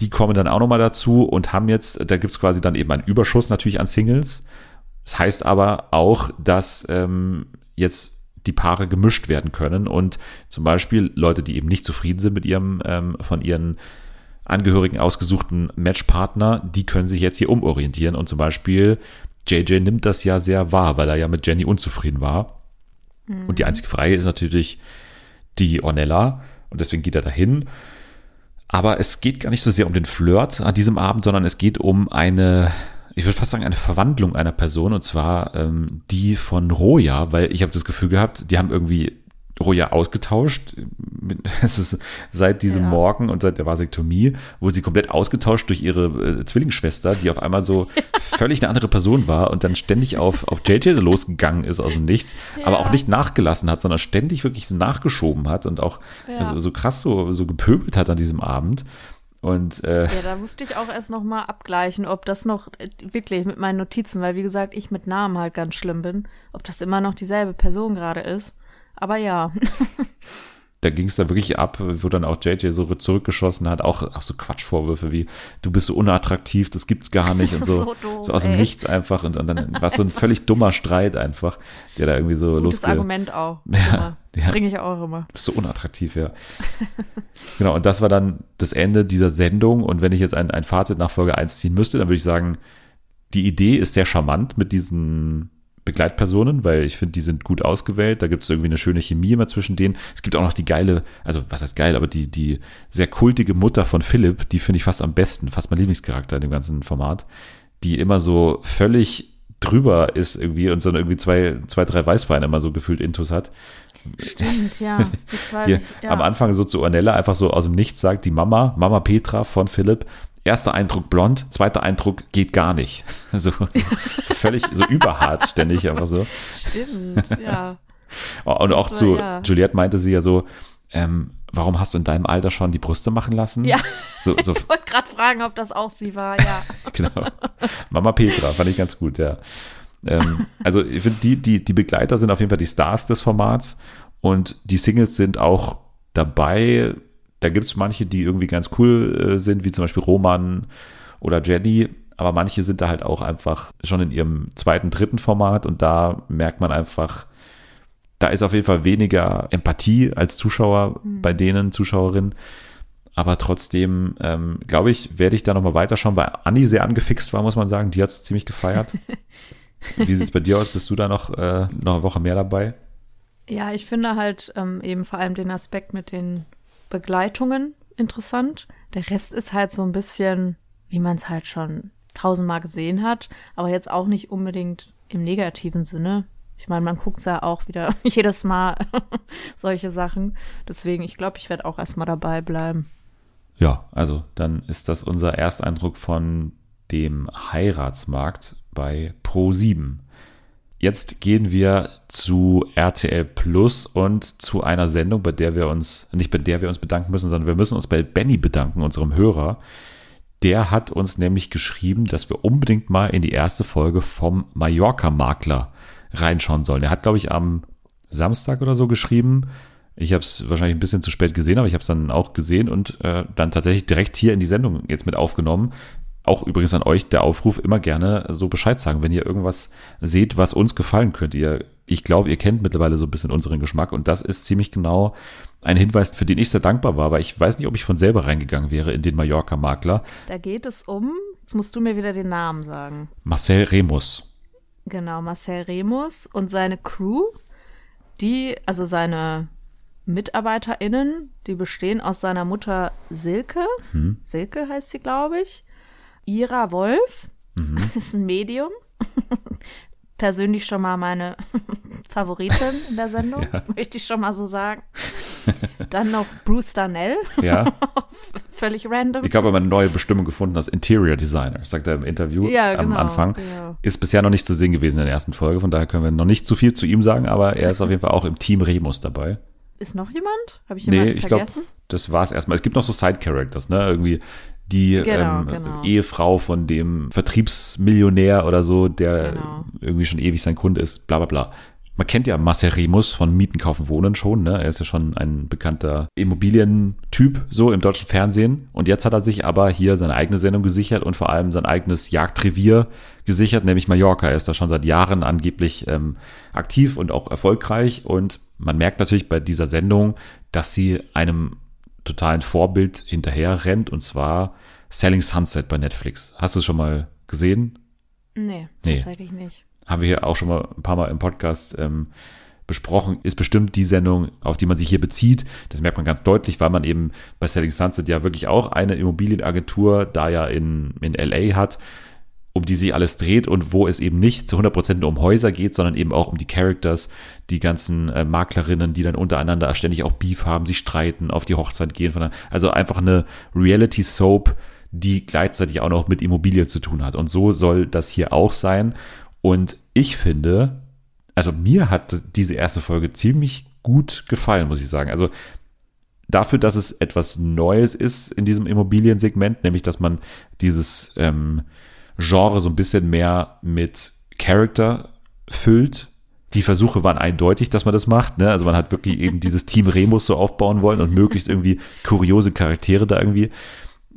Die kommen dann auch nochmal dazu und haben jetzt, da gibt es quasi dann eben einen Überschuss natürlich an Singles. Das heißt aber auch, dass ähm, jetzt die Paare gemischt werden können und zum Beispiel Leute, die eben nicht zufrieden sind mit ihrem ähm, von ihren Angehörigen ausgesuchten Matchpartner, die können sich jetzt hier umorientieren und zum Beispiel JJ nimmt das ja sehr wahr, weil er ja mit Jenny unzufrieden war. Und die einzige Freie ist natürlich die Ornella. Und deswegen geht er dahin. Aber es geht gar nicht so sehr um den Flirt an diesem Abend, sondern es geht um eine, ich würde fast sagen, eine Verwandlung einer Person. Und zwar ähm, die von Roja, weil ich habe das Gefühl gehabt, die haben irgendwie Roja ausgetauscht. [laughs] Ist seit diesem Ja. Morgen und seit der Vasektomie wurde sie komplett ausgetauscht durch ihre äh, Zwillingsschwester, die auf einmal so [laughs] völlig eine andere Person war und dann ständig auf, auf JJ losgegangen ist aus dem Nichts, aber auch Ja. nicht nachgelassen hat, sondern ständig wirklich so nachgeschoben hat und auch Ja. also, so krass so, so gepöbelt hat an diesem Abend. Und äh, Ja, da musste ich auch erst noch mal abgleichen, ob das noch äh, wirklich mit meinen Notizen, weil wie gesagt, ich mit Namen halt ganz schlimm bin, ob das immer noch dieselbe Person gerade ist. Aber ja, [laughs] da ging es da wirklich ab, wo dann auch JJ so zurückgeschossen hat, auch, auch so Quatschvorwürfe wie, du bist so unattraktiv, das gibt's gar nicht Das und ist so, so doof, so aus dem ey. Nichts einfach und, und dann war es so ein völlig dummer Streit einfach, der da irgendwie so gutes losge... Argument auch. [laughs] Ja, ja. Bringe ich auch immer. Bist so unattraktiv, ja. [laughs] genau, und das war dann das Ende dieser Sendung. Und wenn ich jetzt ein, ein Fazit nach Folge 1 ziehen müsste, dann würde ich sagen, die Idee ist sehr charmant mit diesen Begleitpersonen, weil ich finde, die sind gut ausgewählt. Da gibt es irgendwie eine schöne Chemie immer zwischen denen. Es gibt auch noch die geile, also was heißt geil, aber die, die sehr kultige Mutter von Philipp, die finde ich fast am besten, fast mein Lieblingscharakter in dem ganzen Format, die immer so völlig drüber ist irgendwie und so irgendwie zwei, zwei, drei Weißweine immer so gefühlt Intus hat. Stimmt, ja. [laughs] Die ich, ja. am Anfang so zu Ornella einfach so aus dem Nichts sagt, die Mama, Mama Petra von Philipp, erster Eindruck blond, zweiter Eindruck geht gar nicht. So, [laughs] so, so völlig so überhart ständig [laughs] einfach so. Stimmt, ja. [laughs] Und auch Das zu ja. Juliette meinte sie ja so, ähm, warum hast du in deinem Alter schon die Brüste machen lassen? Ja. So, so Ich wollte gerade fragen, ob das auch sie war, ja. genau. Mama Petra, fand ich ganz gut, ja. Ähm, also ich finde, die, die, die Begleiter sind auf jeden Fall die Stars des Formats und die Singles sind auch dabei. Da gibt es manche, die irgendwie ganz cool äh, sind, wie zum Beispiel Roman oder Jenny, aber manche sind da halt auch einfach schon in ihrem zweiten, dritten Format und da merkt man einfach, da ist auf jeden Fall weniger Empathie als Zuschauer bei denen, Zuschauerinnen. Aber trotzdem, ähm, glaube ich, werde ich da nochmal weiterschauen, weil Anni sehr angefixt war, muss man sagen. Die hat es ziemlich gefeiert. [laughs] Wie sieht es bei dir aus? Bist du da noch, äh, noch eine Woche mehr dabei? Ja, ich finde halt ähm, eben vor allem den Aspekt mit den Begleitungen interessant. Der Rest ist halt so ein bisschen, wie man es halt schon tausendmal gesehen hat, aber jetzt auch nicht unbedingt im negativen Sinne. Ich meine, man guckt ja auch wieder [laughs] jedes Mal [laughs] solche Sachen. Deswegen, ich glaube, ich werde auch erstmal dabei bleiben. Ja, also dann ist das unser Ersteindruck von dem Heiratsmarkt bei Pro7. Jetzt gehen wir zu RTL Plus und zu einer Sendung, bei der wir uns, nicht bei der wir uns bedanken müssen, sondern wir müssen uns bei Benny bedanken, unserem Hörer. Der hat uns nämlich geschrieben, dass wir unbedingt mal in die erste Folge vom Mallorca-Makler reinschauen sollen. Er hat, glaube ich, am Samstag oder so geschrieben. Ich habe es wahrscheinlich ein bisschen zu spät gesehen, aber ich habe es dann auch gesehen und äh, dann tatsächlich direkt hier in die Sendung jetzt mit aufgenommen. Auch übrigens an euch der Aufruf, immer gerne so Bescheid sagen, wenn ihr irgendwas seht, was uns gefallen könnte. Ihr, ich glaube, ihr kennt mittlerweile so ein bisschen unseren Geschmack und das ist ziemlich genau ein Hinweis, für den ich sehr dankbar war, aber ich weiß nicht, ob ich von selber reingegangen wäre in den Mallorca-Makler. Da geht es um, jetzt musst du mir wieder den Namen sagen. Marcel Remus. Genau, Marcel Remus und seine Crew, die, also seine MitarbeiterInnen, die bestehen aus seiner Mutter Silke. Silke heißt sie, glaube ich. Ira Wolf, [laughs] das ist ein Medium. [laughs] Persönlich schon mal meine [laughs] Favoritin in der Sendung, Ja. möchte ich schon mal so sagen. Dann noch Bruce Darnell, Ja, völlig random. ich habe aber eine neue Bestimmung gefunden als Interior Designer, sagt er im Interview Ja, am genau, Anfang. ja. Ist bisher noch nicht zu sehen gewesen in der ersten Folge, von daher können wir noch nicht zu viel zu ihm sagen, aber er ist auf jeden Fall auch im Team Remus dabei. Ist noch jemand? Habe ich Nee, jemanden ich glaube, vergessen? das war's erstmal. Es gibt noch so Side-Characters, ne? Irgendwie die Genau, ähm, genau. Ehefrau von dem Vertriebsmillionär oder so, der Genau. irgendwie schon ewig sein Kunde ist, bla bla bla. Man kennt ja Marcel Remus von Mieten, Kaufen, Wohnen schon, ne? Er ist ja schon ein bekannter Immobilientyp, so im deutschen Fernsehen. Und jetzt hat er sich aber hier seine eigene Sendung gesichert und vor allem sein eigenes Jagdrevier gesichert, nämlich Mallorca. Er ist da schon seit Jahren angeblich ähm, aktiv und auch erfolgreich. Und man merkt natürlich bei dieser Sendung, dass sie einem totalen Vorbild hinterher rennt, und zwar Selling Sunset bei Netflix. Hast du es schon mal gesehen? Nee, Nee. tatsächlich nicht. haben wir hier auch schon mal ein paar Mal im Podcast ähm, besprochen, ist bestimmt die Sendung, auf die man sich hier bezieht. Das merkt man ganz deutlich, weil man eben bei Selling Sunset ja wirklich auch eine Immobilienagentur da ja in, in LA hat, um die sich alles dreht und wo es eben nicht zu 100% nur um Häuser geht, sondern eben auch um die Characters, die ganzen äh, Maklerinnen, die dann untereinander ständig auch Beef haben, sich streiten, auf die Hochzeit gehen. Also einfach eine Reality-Soap, die gleichzeitig auch noch mit Immobilie zu tun hat. Und so soll das hier auch sein. Und ich finde, also mir hat diese erste Folge ziemlich gut gefallen, muss ich sagen. Also dafür, dass es etwas Neues ist in diesem Immobiliensegment, nämlich dass man dieses ähm, Genre so ein bisschen mehr mit Character füllt. Die Versuche waren eindeutig, dass man das macht. Ne? Also man hat wirklich eben dieses Team [laughs] Remus so aufbauen wollen und möglichst irgendwie kuriose Charaktere da irgendwie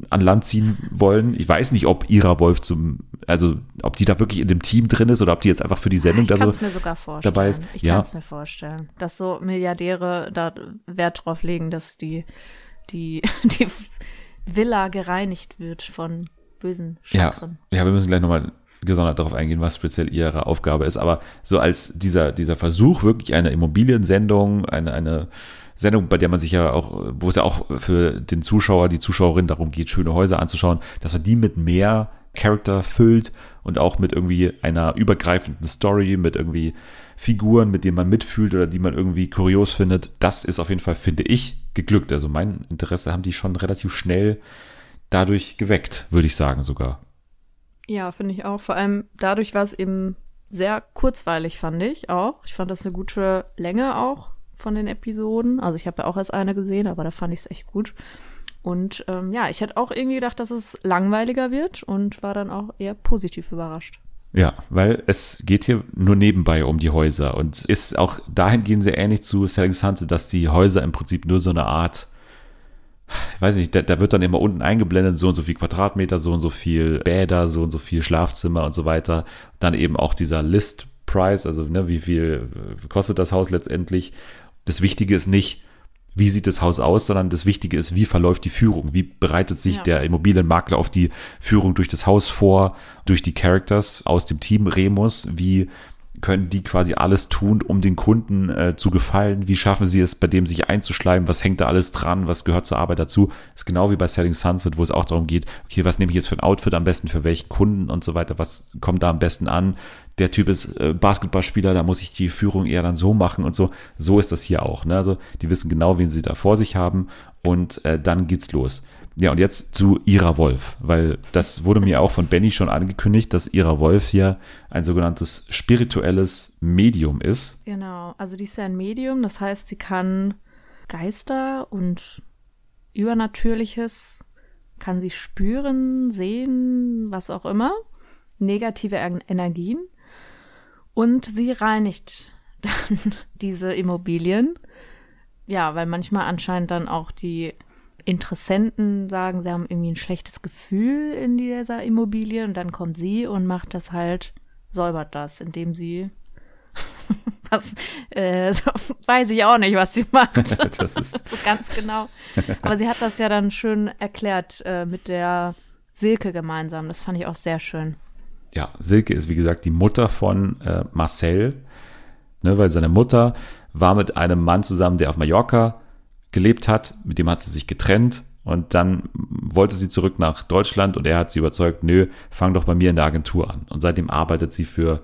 an Land ziehen wollen. Ich weiß nicht, ob Ira Wolf zum, also ob die da wirklich in dem Team drin ist oder ob die jetzt einfach für die Sendung Ich da kann so es mir sogar vorstellen. dabei ist. Ich Ja. kann es mir vorstellen, dass so Milliardäre da Wert drauf legen, dass die, die, [laughs] die Villa gereinigt wird von bösen Ja, Chakren. ja, wir müssen gleich nochmal gesondert darauf eingehen, was speziell ihre Aufgabe ist. Aber so als dieser, dieser Versuch, wirklich eine Immobiliensendung, eine, eine Sendung, bei der man sich ja auch, wo es ja auch für den Zuschauer, die Zuschauerin darum geht, schöne Häuser anzuschauen, dass man die mit mehr Charakter füllt und auch mit irgendwie einer übergreifenden Story, mit irgendwie Figuren, mit denen man mitfühlt oder die man irgendwie kurios findet. Das ist auf jeden Fall, finde ich, geglückt. Also mein Interesse haben die schon relativ schnell dadurch geweckt, würde ich sagen sogar. Ja, finde ich auch. Vor allem dadurch war es eben sehr kurzweilig, fand ich auch. Ich fand das eine gute Länge auch von den Episoden. Also ich habe ja auch erst eine gesehen, aber da fand ich es echt gut. Und ähm, ja, ich hätte auch irgendwie gedacht, dass es langweiliger wird und war dann auch eher positiv überrascht. Ja, weil es geht hier nur nebenbei um die Häuser und ist auch dahingehend sehr ähnlich zu Selling Sunset, dass die Häuser im Prinzip nur so eine Art, ich weiß nicht, da, da wird dann immer unten eingeblendet, so und so viel Quadratmeter, so und so viel Bäder, so und so viel Schlafzimmer und so weiter. Dann eben auch dieser List Price, also ne, wie viel äh, kostet das Haus letztendlich. Das Wichtige ist nicht, wie sieht das Haus aus, sondern das Wichtige ist, wie verläuft die Führung, wie bereitet sich Ja. der Immobilienmakler auf die Führung durch das Haus vor, durch die Characters aus dem Team Remus, wie können die quasi alles tun, um den Kunden äh, zu gefallen? Wie schaffen sie es, bei dem sich einzuschleimen? Was hängt da alles dran? Was gehört zur Arbeit dazu? ist genau wie bei Selling Sunset, wo es auch darum geht, okay, was nehme ich jetzt für ein Outfit am besten für welchen Kunden und so weiter? Was kommt da am besten an? Der Typ ist äh, Basketballspieler, da muss ich die Führung eher dann so machen und so. So ist das hier auch. Ne? Also die wissen genau, wen sie da vor sich haben und äh, dann geht's los. Ja, und jetzt zu Ira Wolf, weil das wurde mir auch von Benny schon angekündigt, dass Ira Wolf hier ein sogenanntes spirituelles Medium ist. Genau, also die ist ja ein Medium, das heißt, sie kann Geister und Übernatürliches, kann sie spüren, sehen, was auch immer, negative En- Energien und sie reinigt [laughs] dann diese Immobilien. Ja, weil manchmal anscheinend dann auch die Interessenten sagen, sie haben irgendwie ein schlechtes Gefühl in dieser Immobilie und dann kommt sie und macht das halt, säubert das, indem sie [laughs] was, äh, so, weiß ich auch nicht, was sie macht. [laughs] Das ist- so ganz genau. Aber sie hat das ja dann schön erklärt äh, mit der Silke gemeinsam. Das fand ich auch sehr schön. ja, Silke ist wie gesagt die Mutter von äh, Marcel, ne, weil seine Mutter war mit einem Mann zusammen, der auf Mallorca gelebt hat, mit dem hat sie sich getrennt und dann wollte sie zurück nach Deutschland und er hat sie überzeugt, nö, fang doch bei mir in der Agentur an. Und seitdem arbeitet sie für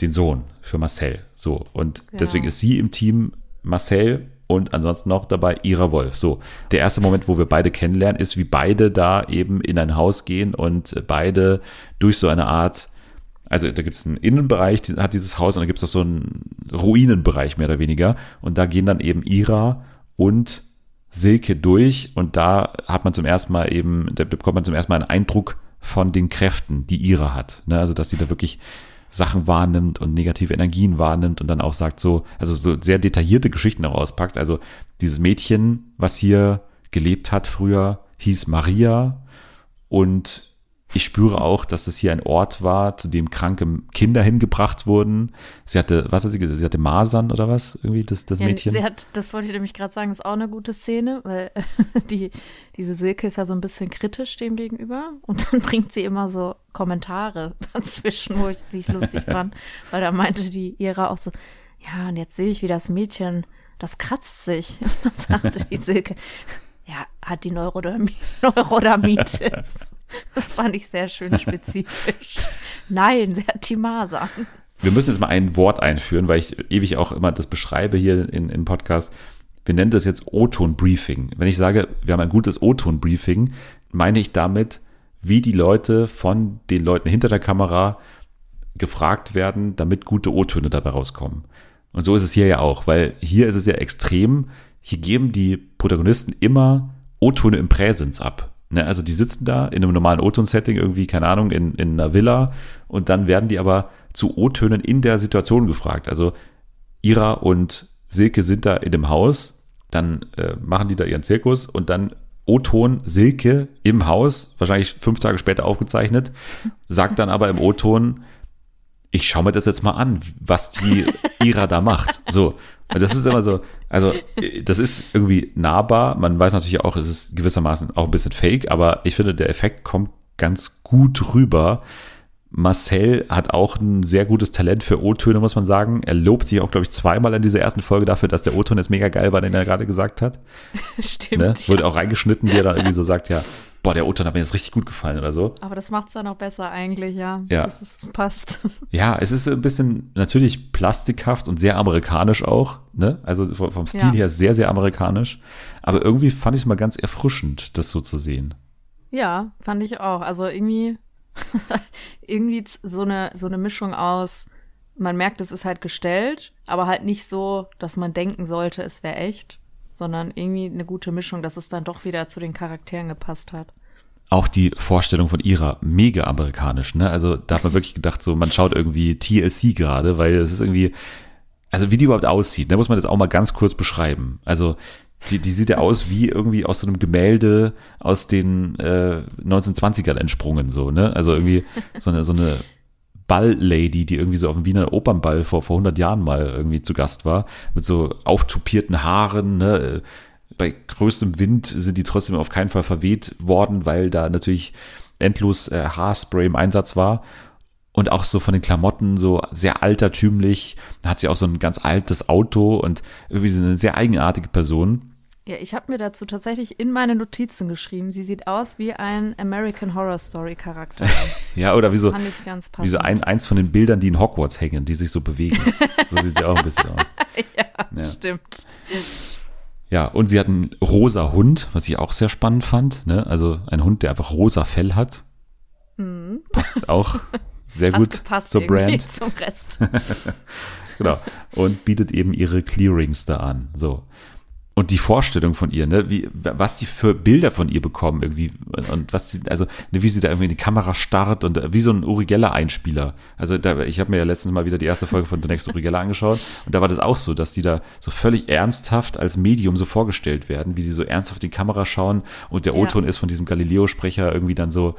den Sohn, für Marcel. So, und Genau. deswegen ist sie im Team Marcel und ansonsten noch dabei Ira Wolf. So, der erste Moment, wo wir beide kennenlernen, ist, wie beide da eben in ein Haus gehen und beide durch so eine Art, also da gibt es einen Innenbereich, die, hat dieses Haus, und dann gibt es auch so einen Ruinenbereich mehr oder weniger. Und da gehen dann eben Ira und Silke durch und da hat man zum ersten Mal eben, da bekommt man zum ersten Mal einen Eindruck von den Kräften, die Ira hat. Ne? Also, dass sie da wirklich Sachen wahrnimmt und negative Energien wahrnimmt und dann auch sagt so, also so sehr detaillierte Geschichten auch auspackt. Also dieses Mädchen, was hier gelebt hat früher, hieß Maria und ich spüre auch, dass es hier ein Ort war, zu dem kranke Kinder hingebracht wurden. Sie hatte, was hat sie gesagt? Sie hatte Masern oder was? Irgendwie, das, das Ja, Mädchen? Sie hat, das wollte ich nämlich gerade sagen, ist auch eine gute Szene, weil [laughs] die, diese Silke ist ja so ein bisschen kritisch dem gegenüber und dann [laughs] bringt sie immer so Kommentare [laughs] dazwischen, wo ich die ich lustig fand, weil da meinte die Ira auch so, ja, und jetzt sehe ich, wie das Mädchen, das kratzt sich. Und dann sagte die Silke, hat die Neurodermi [laughs] Neurodermitis. Das [laughs] fand ich sehr schön spezifisch. Nein, sie hat die Masern. Wir müssen jetzt mal ein Wort einführen, weil ich ewig auch immer das beschreibe hier in, im Podcast. Wir nennen das jetzt O-Ton-Briefing. Wenn ich sage, wir haben ein gutes O-Ton-Briefing, meine ich damit, wie die Leute von den Leuten hinter der Kamera gefragt werden, damit gute O-Töne dabei rauskommen. Und so ist es hier ja auch, weil hier ist es ja extrem. Hier geben die Protagonisten immer O-Töne im Präsens ab. Ne, also die sitzen da in einem normalen O-Ton-Setting irgendwie, keine Ahnung, in, in einer Villa und dann werden die aber zu O-Tönen in der Situation gefragt. Also Ira und Silke sind da in dem Haus, dann äh, machen die da ihren Zirkus und dann O-Ton Silke im Haus, wahrscheinlich fünf Tage später aufgezeichnet, sagt dann aber im O-Ton, ich schaue mir das jetzt mal an, was die Ira da macht. So. Und das ist immer so, also äh, das ist irgendwie nahbar. Man weiß natürlich auch, es ist gewissermaßen auch ein bisschen fake, aber ich finde, der Effekt kommt ganz gut rüber. Marcel hat auch ein sehr gutes Talent für O-Töne, muss man sagen. Er lobt sich auch, glaube ich, zweimal in dieser ersten Folge dafür, dass der O-Ton jetzt mega geil war, den er gerade gesagt hat. [laughs] Stimmt. Ne? ja. Wurde auch reingeschnitten, wie er dann irgendwie so sagt, ja, boah, der O-Ton hat mir jetzt richtig gut gefallen oder so. Aber das macht's dann auch besser eigentlich, ja. Ja. Das ist, passt. [laughs] Ja, es ist ein bisschen natürlich plastikhaft und sehr amerikanisch auch, ne? Also vom Stil Ja. her sehr, sehr amerikanisch. Aber irgendwie fand ich es mal ganz erfrischend, das so zu sehen. Ja, fand ich auch. Also irgendwie, [laughs] irgendwie so eine, so eine Mischung aus, man merkt, es ist halt gestellt, aber halt nicht so, dass man denken sollte, es wäre echt, sondern irgendwie eine gute Mischung, dass es dann doch wieder zu den Charakteren gepasst hat. Auch die Vorstellung von ihrer mega amerikanisch, ne? Also da hat man wirklich gedacht, so man schaut irgendwie TLC gerade, weil es ist irgendwie, also wie die überhaupt aussieht, ne, muss man jetzt auch mal ganz kurz beschreiben. Also die, die sieht ja aus wie irgendwie aus so einem Gemälde aus den äh, 1920ern entsprungen, so, ne? Also irgendwie so eine, so eine Balllady, die irgendwie so auf dem Wiener Opernball vor, vor 100 Jahren mal irgendwie zu Gast war, mit so auftupierten Haaren, ne? Bei größtem Wind sind die trotzdem auf keinen Fall verweht worden, weil da natürlich endlos äh, Haarspray im Einsatz war. Und auch so von den Klamotten so sehr altertümlich. Da hat sie auch so ein ganz altes Auto und irgendwie so eine sehr eigenartige Person. Ja, ich habe mir dazu tatsächlich in meine Notizen geschrieben, sie sieht aus wie ein American Horror Story Charakter. [laughs] Ja, oder wie so, Fand ich ganz passend. wie so ein, eins von den Bildern, die in Hogwarts hängen, die sich so bewegen. [laughs] So sieht sie auch ein bisschen aus. Ja. Stimmt. Ja, und sie hat einen rosa Hund, was ich auch sehr spannend fand. Ne? Also ein Hund, der einfach rosa Fell hat. Passt auch [laughs] sehr gut zur Brand. zum Rest. [laughs] Genau. Und bietet eben ihre Clearings da an. So. Und die Vorstellung von ihr, ne, wie, was die für Bilder von ihr bekommen irgendwie und was sie, also ne, wie sie da irgendwie in die Kamera starrt und äh, wie so ein Uri Geller Einspieler. Also da, ich habe mir ja letztens mal wieder die erste Folge von The Next Uri Geller angeschaut und da war das auch so, dass die da so völlig ernsthaft als Medium so vorgestellt werden, wie die so ernsthaft in die Kamera schauen und der Ja. O-Ton ist von diesem Galileo-Sprecher irgendwie dann so,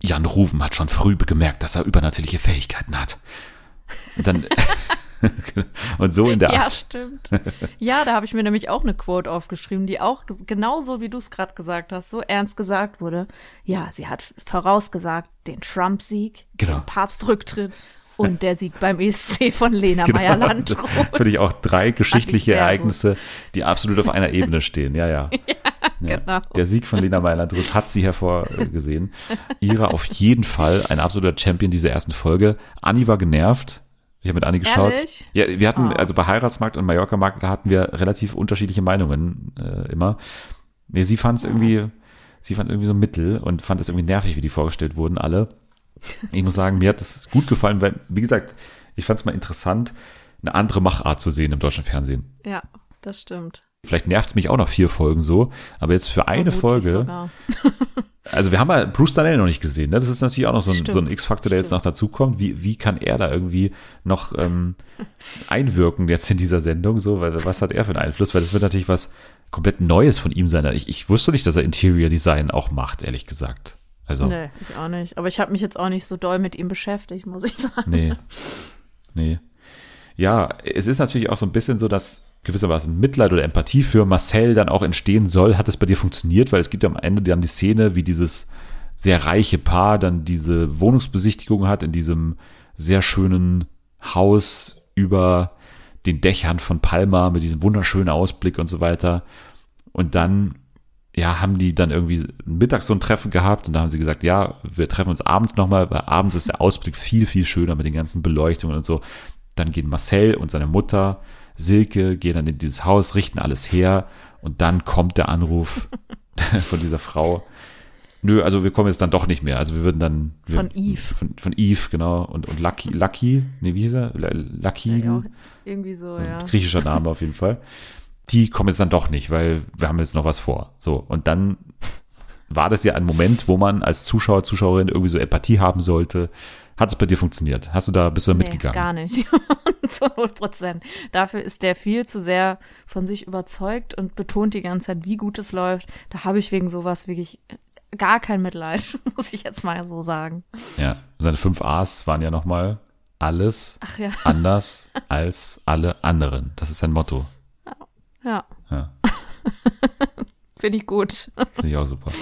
Jan Ruven hat schon früh gemerkt, dass er übernatürliche Fähigkeiten hat. Und dann [laughs] [laughs] und so in der Ja, Art. stimmt. Ja, da habe ich mir nämlich auch eine Quote aufgeschrieben, die auch genauso wie du es gerade gesagt hast, so ernst gesagt wurde. Ja, sie hat vorausgesagt den Trump-Sieg, Genau. den Papstrücktritt und der Sieg beim ESC von Lena Meyer-Landrut. Genau. [laughs] Finde ich auch drei geschichtliche Ereignisse, die absolut auf einer Ebene stehen. Ja, [laughs] ja. Ja. genau. Der Sieg von Lena Meyer-Landrut hat sie hervorgesehen. Ira auf jeden Fall ein absoluter Champion dieser ersten Folge. Anni war genervt. Ich habe mit Anni geschaut. Ehrlich? Ja, wir hatten, Oh. also bei Heiratsmarkt und Mallorca-Markt, da hatten wir relativ unterschiedliche Meinungen äh, immer. Nee, sie fand es irgendwie, sie fand irgendwie so mittel und fand es irgendwie nervig, wie die vorgestellt wurden, alle. Ich muss sagen, mir hat es gut gefallen, weil, wie gesagt, ich fand es mal interessant, eine andere Machart zu sehen im deutschen Fernsehen. Ja, das stimmt. Vielleicht nervt mich auch noch vier Folgen so, aber jetzt für eine Vermutlich Folge, [laughs] [laughs] also wir haben ja Bruce Danell noch nicht gesehen, ne? das ist natürlich auch noch so ein, Stimmt, so ein X-Faktor, der jetzt noch dazukommt. Wie, wie kann er da irgendwie noch ähm, einwirken jetzt in dieser Sendung, so, weil was hat er für einen Einfluss, weil das wird natürlich was komplett Neues von ihm sein. Ich, ich wusste nicht, dass er Interior Design auch macht, ehrlich gesagt. Also, Nee, ich auch nicht. Aber ich habe mich jetzt auch nicht so doll mit ihm beschäftigt, muss ich [laughs] sagen. Nee. Nee. Ja, es ist natürlich auch so ein bisschen so, dass gewissermaßen Mitleid oder Empathie für Marcel dann auch entstehen soll. Hat es bei dir funktioniert? Weil es gibt ja am Ende dann die Szene, wie dieses sehr reiche Paar dann diese Wohnungsbesichtigung hat in diesem sehr schönen Haus über den Dächern von Palma mit diesem wunderschönen Ausblick und so weiter. Und dann, ja, haben die dann irgendwie mittags so ein Treffen gehabt und da haben sie gesagt, ja, wir treffen uns abends nochmal, weil abends ist der Ausblick viel, viel schöner mit den ganzen Beleuchtungen und so. Dann gehen Marcel und seine Mutter, Silke, gehen dann in dieses Haus, richten alles her und dann kommt der Anruf [laughs] von dieser Frau. Nö, also wir kommen jetzt dann doch nicht mehr. Also wir würden dann. Wir, Von Eve. Von, von Eve, genau. Und, und Lucky, Lucky, nee, wie hieß er? Lucky, Ja, irgendwie so, ja. griechischer Name auf jeden Fall. Die kommen jetzt dann doch nicht, weil wir haben jetzt noch was vor. So, und dann war das ja ein Moment, wo man als Zuschauer, Zuschauerin irgendwie so Empathie haben sollte. Hat es bei dir funktioniert? Hast du da, bist du da Nee, mitgegangen? gar nicht. [laughs] zu 0 Prozent. Dafür ist der viel zu sehr von sich überzeugt und betont die ganze Zeit, wie gut es läuft. Da habe ich wegen sowas wirklich gar kein Mitleid, [laughs] muss ich jetzt mal so sagen. Ja, seine fünf A's waren ja nochmal alles ja, [laughs] anders als alle anderen. Das ist sein Motto. ja, Ja, finde ich gut. finde ich auch super.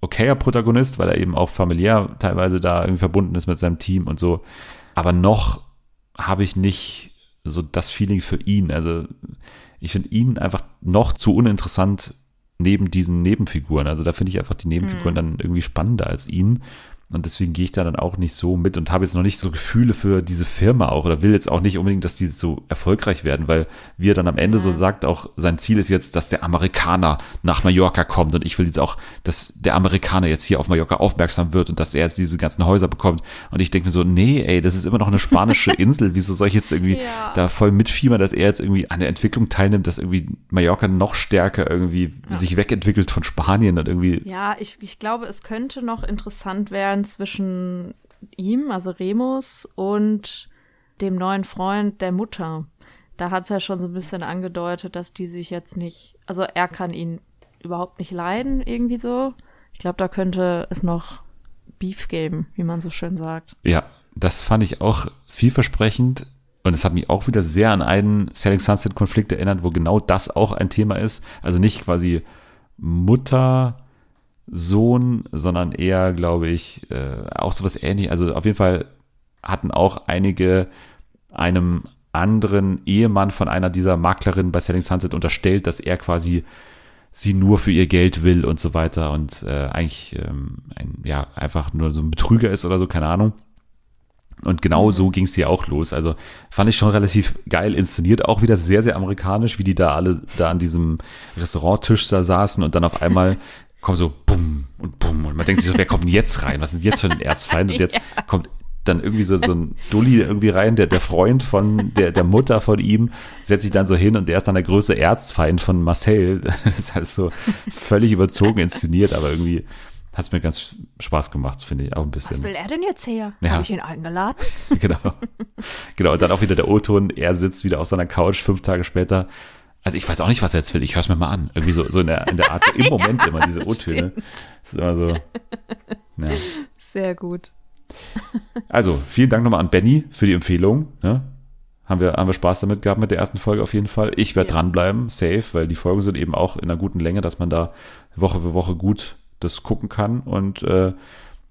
Okayer Protagonist, weil er eben auch familiär teilweise da irgendwie verbunden ist mit seinem Team und so. Aber noch habe ich nicht so das Feeling für ihn. Also ich finde ihn einfach noch zu uninteressant neben diesen Nebenfiguren. Also da finde ich einfach die Nebenfiguren dann irgendwie spannender als ihn. Und deswegen gehe ich da dann auch nicht so mit und habe jetzt noch nicht so Gefühle für diese Firma auch oder will jetzt auch nicht unbedingt, dass die so erfolgreich werden, weil wie er dann am Ende so sagt, auch sein Ziel ist jetzt, dass der Amerikaner nach Mallorca kommt und ich will jetzt auch, dass der Amerikaner jetzt hier auf Mallorca aufmerksam wird und dass er jetzt diese ganzen Häuser bekommt. Und ich denke mir so, nee, ey, das ist immer noch eine spanische [laughs] Insel. Wieso soll ich jetzt irgendwie Ja. da voll mitfiebern, dass er jetzt irgendwie an der Entwicklung teilnimmt, dass irgendwie Mallorca noch stärker irgendwie sich wegentwickelt von Spanien und irgendwie Ja, ich, ich glaube, es könnte noch interessant werden zwischen ihm, also Remus, und dem neuen Freund der Mutter. Da hat es ja schon so ein bisschen angedeutet, dass die sich jetzt nicht, also er kann ihn überhaupt nicht leiden, irgendwie so. Ich glaube, da könnte es noch Beef geben, wie man so schön sagt. Ja, das fand ich auch vielversprechend. Und es hat mich auch wieder sehr an einen Selling Sunset Konflikt erinnert, wo genau das auch ein Thema ist. Also nicht quasi Mutter, Sohn, sondern eher, glaube ich, äh, auch sowas ähnlich. Also auf jeden Fall hatten auch einige einem anderen Ehemann von einer dieser Maklerinnen bei Selling Sunset unterstellt, dass er quasi sie nur für ihr Geld will und so weiter und äh, eigentlich ähm, ein, ja einfach nur so ein Betrüger ist oder so, keine Ahnung. Und genau so ging es hier auch los. Also fand ich schon relativ geil inszeniert, auch wieder sehr, sehr amerikanisch, wie die da alle da an diesem Restauranttisch da saßen und dann auf einmal [laughs] kommt so bumm und bumm und man denkt sich so, wer kommt denn jetzt rein? Was ist denn jetzt für ein [laughs] Erzfeind? Und jetzt kommt dann irgendwie so, so ein Dulli irgendwie rein, der, der Freund von der, der Mutter von ihm, setzt sich dann so hin und der ist dann der größte Erzfeind von Marcel. [laughs] Das ist halt so völlig überzogen inszeniert, aber irgendwie hat es mir ganz Spaß gemacht, finde ich auch ein bisschen. Was will er denn jetzt her? Ja. Habe ich ihn eingeladen? [laughs] genau. Genau, und dann auch wieder der O-Ton, er sitzt wieder auf seiner Couch fünf Tage später. Also ich weiß auch nicht, was er jetzt will, ich höre es mir mal an. Irgendwie so, so in, der, in der Art, im [laughs] Moment immer diese O-Töne. Das ist immer so. Ja. Sehr gut. Also, vielen Dank nochmal an Benny für die Empfehlung. Ne? Haben, wir, haben wir Spaß damit gehabt mit der ersten Folge auf jeden Fall. Ich werde Ja. dranbleiben, safe, weil die Folgen sind eben auch in einer guten Länge, dass man da Woche für Woche gut das gucken kann. Und äh,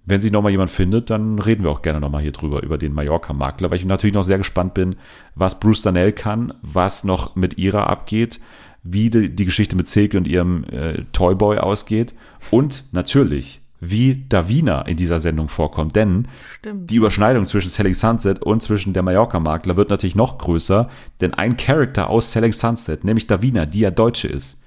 wenn sich nochmal jemand findet, dann reden wir auch gerne nochmal hier drüber, über den Mallorca-Makler, weil ich natürlich noch sehr gespannt bin, was Bruce Danell kann, was noch mit Ira abgeht, wie die, die Geschichte mit Silke und ihrem äh, Toyboy ausgeht und natürlich, wie Davina in dieser Sendung vorkommt. Denn Stimmt. die Überschneidung zwischen Selling Sunset und zwischen der Mallorca-Makler wird natürlich noch größer, denn ein Charakter aus Selling Sunset, nämlich Davina, die ja Deutsche ist,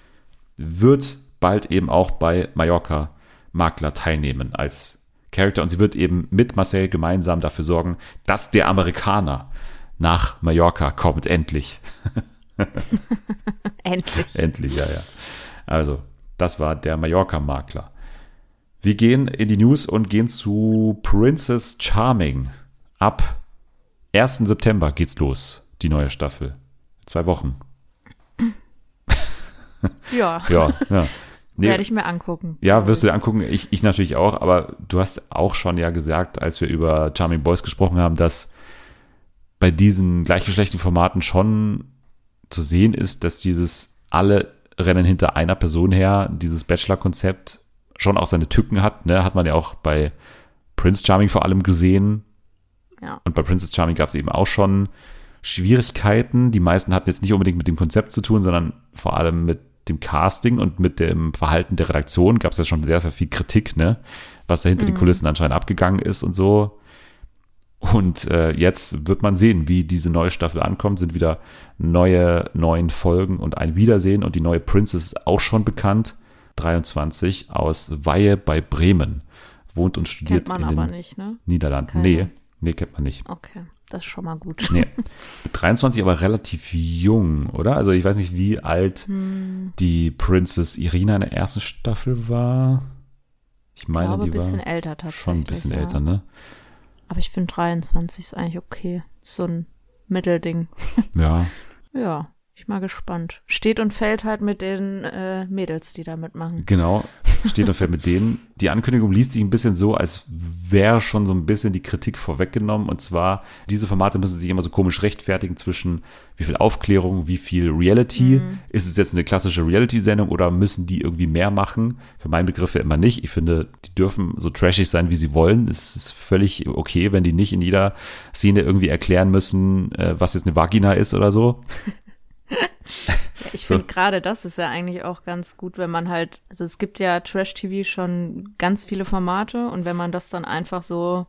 wird bald eben auch bei Mallorca-Makler teilnehmen als Charakter und sie wird eben mit Marcel gemeinsam dafür sorgen, dass der Amerikaner nach Mallorca kommt, endlich. [laughs] Endlich. Endlich, ja, ja. Also, das war der Mallorca-Makler. Wir gehen in die News und gehen zu Princess Charming. Ab 1. September geht's los, die neue Staffel. Zwei Wochen. Ja, Ja, ja. [laughs] Nee, werde ich mir angucken. ja, wirst du dir angucken. Ich, ich natürlich auch, aber du hast auch schon ja gesagt, als wir über Charming Boys gesprochen haben, dass bei diesen gleichgeschlechtlichen Formaten schon zu sehen ist, dass dieses alle rennen hinter einer Person her, dieses Bachelor-Konzept schon auch seine Tücken hat. Ne? Hat man ja auch bei Prince Charming vor allem gesehen. Ja. Und bei Princess Charming gab es eben auch schon Schwierigkeiten. Die meisten hatten jetzt nicht unbedingt mit dem Konzept zu tun, sondern vor allem mit dem Casting und mit dem Verhalten der Redaktion gab es ja schon sehr, sehr viel Kritik, ne? Was da hinter den Kulissen anscheinend abgegangen ist und so. Und äh, jetzt wird man sehen, wie diese neue Staffel ankommt. Sind wieder neue, neun Folgen und ein Wiedersehen. Und die neue Princess ist auch schon bekannt. 23 aus Weihe bei Bremen. Wohnt und studiert Kennt man in aber den nicht, ne? Niederlanden. Nee, nee, kennt man nicht. Okay, das ist schon mal gut. Nee. Mit 23 aber relativ jung, oder? Also ich weiß nicht, wie alt Hm. die Princess Irina in der ersten Staffel war. Ich Ich meine, glaube, ein die bisschen war älter tatsächlich. schon ein bisschen ja. älter, ne? Aber ich finde 23 ist eigentlich okay. So ein Mittelding. Ja. Ja, ich mal gespannt. Steht und fällt halt mit den äh, Mädels, die da mitmachen. Genau, steht und fällt mit denen. Die Ankündigung liest sich ein bisschen so, als wäre schon so ein bisschen die Kritik vorweggenommen. Und zwar, diese Formate müssen sich immer so komisch rechtfertigen zwischen wie viel Aufklärung, wie viel Reality. Ist es jetzt eine klassische Reality-Sendung oder müssen die irgendwie mehr machen? Für meinen Begriffe immer nicht. Ich finde, die dürfen so trashig sein, wie sie wollen. Es ist völlig okay, wenn die nicht in jeder Szene irgendwie erklären müssen, äh, was jetzt eine Vagina ist oder so. Ja, ich So. finde gerade das ist ja eigentlich auch ganz gut, wenn man halt, also es gibt ja Trash-TV schon ganz viele Formate und wenn man das dann einfach so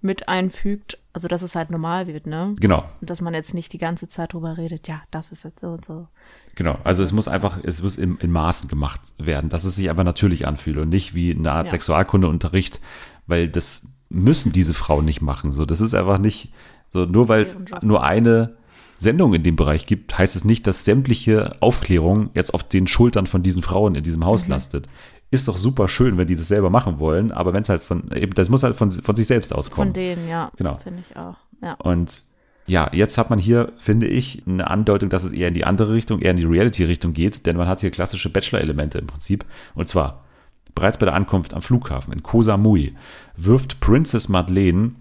mit einfügt, also dass es halt normal wird, ne? Genau, Und dass man jetzt nicht die ganze Zeit drüber redet, ja, das ist jetzt so und so. Genau, also es muss einfach, es muss in, in Maßen gemacht werden, dass es sich einfach natürlich anfühlt und nicht wie eine Art Ja. Sexualkundeunterricht, weil das müssen diese Frauen nicht machen. So, das ist einfach nicht so, nur weil es nur eine Sendung in dem Bereich gibt, heißt es nicht, dass sämtliche Aufklärung jetzt auf den Schultern von diesen Frauen in diesem Haus lastet. Ist doch super schön, wenn die das selber machen wollen, aber wenn es halt von, eben, das muss halt von, von sich selbst auskommen. Von denen, ja. Genau. Finde ich auch. Ja. Und ja, jetzt hat man hier, finde ich, eine Andeutung, dass es eher in die andere Richtung, eher in die Reality-Richtung geht, denn man hat hier klassische Bachelor-Elemente im Prinzip. Und zwar, bereits bei der Ankunft am Flughafen in Koh Samui wirft Princess Madeleine,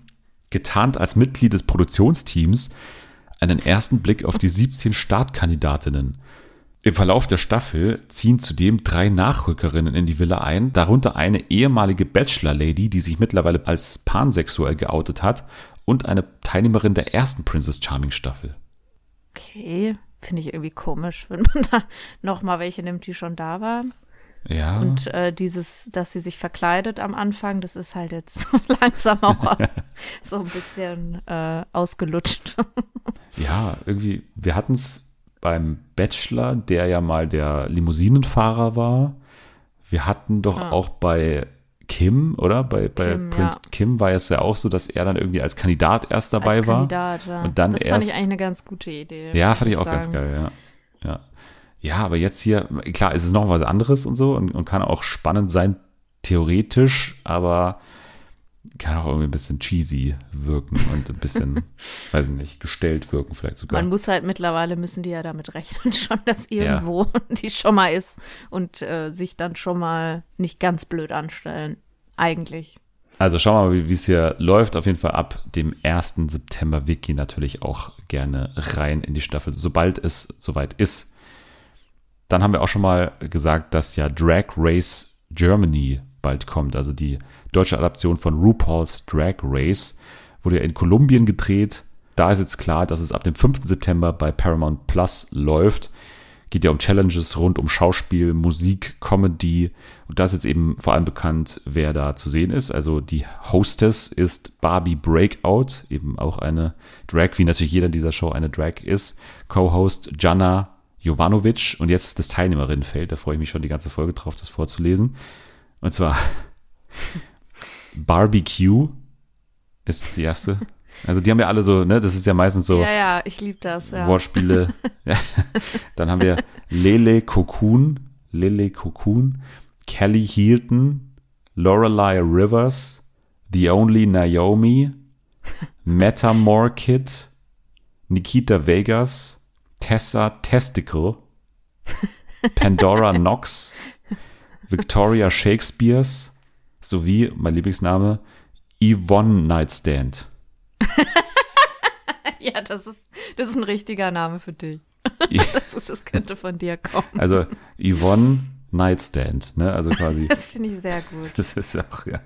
getarnt als Mitglied des Produktionsteams, einen ersten Blick auf die 17 Startkandidatinnen. Im Verlauf der Staffel ziehen zudem drei Nachrückerinnen in die Villa ein, darunter eine ehemalige Bachelor-Lady, die sich mittlerweile als pansexuell geoutet hat, und eine Teilnehmerin der ersten Princess Charming Staffel. Okay. Finde ich irgendwie komisch, wenn man da noch mal welche nimmt, die schon da waren. Ja. Und äh, dieses, dass sie sich verkleidet am Anfang, das ist halt jetzt [laughs] langsam auch [laughs] so ein bisschen äh, ausgelutscht. [laughs] Ja, irgendwie, wir hatten es beim Bachelor, der ja mal der Limousinenfahrer war. Wir hatten doch Ah. auch bei Kim, oder? Bei, bei Kim, Prince ja. Kim war es ja auch so, dass er dann irgendwie als Kandidat erst dabei Als war. Kandidat, ja. Und dann das fand erst- ich eigentlich eine ganz gute Idee. Ja, fand ich auch ganz sagen. geil, ja. ja. Ja, aber jetzt hier, klar, es ist noch was anderes und so und, und kann auch spannend sein, theoretisch, aber kann auch irgendwie ein bisschen cheesy wirken und ein bisschen, [laughs] weiß ich nicht, gestellt wirken vielleicht sogar. Man muss halt mittlerweile, müssen die ja damit rechnen, [laughs] schon, dass irgendwo [laughs] die schon mal ist und äh, sich dann schon mal nicht ganz blöd anstellen. Eigentlich. Also schauen wir mal, wie wie es hier läuft. Auf jeden Fall ab dem 1. September Wiki natürlich auch gerne rein in die Staffel, sobald es soweit ist. Dann haben wir auch schon mal gesagt, dass ja Drag Race Germany bald kommt. Also die deutsche Adaption von RuPaul's Drag Race wurde ja in Kolumbien gedreht. Da ist jetzt klar, dass es ab dem 5. September bei Paramount Plus läuft. Geht ja um Challenges rund um Schauspiel, Musik, Comedy. Und da ist jetzt eben vor allem bekannt, wer da zu sehen ist. Also die Hostess ist Barbie Breakout, eben auch eine Drag, wie natürlich jeder in dieser Show eine Drag ist. Co-Host Jana Jovanovic und jetzt das Teilnehmerinnenfeld. Da freue ich mich schon die ganze Folge drauf, das vorzulesen. Und zwar [laughs] Barbecue ist die erste. Also die haben ja alle so, ne, das ist ja meistens so Ja, ja, ich liebe das. Ja. Wortspiele. [laughs] ja. Dann haben wir Lele Cocoon, Lele Cocoon, Kelly Hilton, Lorelei Rivers, The Only Naomi, Metamorkid, Nikita Vegas, Tessa Testicle, Pandora [laughs] Knox, Victoria Shakespeares sowie, mein Lieblingsname, Yvonne Nightstand. [laughs] Ja, das ist, das ist ein richtiger Name für dich. [laughs] Das, ist, das könnte von dir kommen. Also Yvonne Nightstand, ne? Also quasi, Das finde ich sehr gut. das ist auch ja,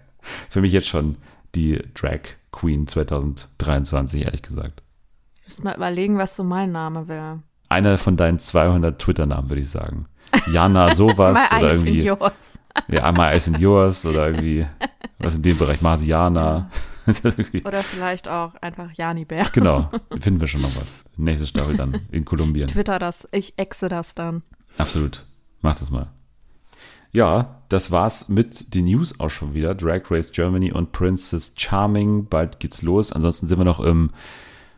für mich jetzt schon die Drag Queen 2023, ehrlich gesagt. Ich müsste mal überlegen, was so mein Name wäre. Einer von deinen 200 Twitter-Namen, würde ich sagen. Jana sowas [laughs] oder irgendwie, yours. ja, My Eyes and Yours oder irgendwie, [laughs] was in dem Bereich, Marsiana. [laughs] Oder vielleicht auch einfach Jani Bär. genau, finden wir schon noch was. Nächste Staffel dann in Kolumbien. Twitter das, ich exe das dann. Absolut. Mach das mal. Ja, das war's mit den News auch schon wieder. Drag Race Germany und Princess Charming. Bald geht's los. Ansonsten sind wir noch im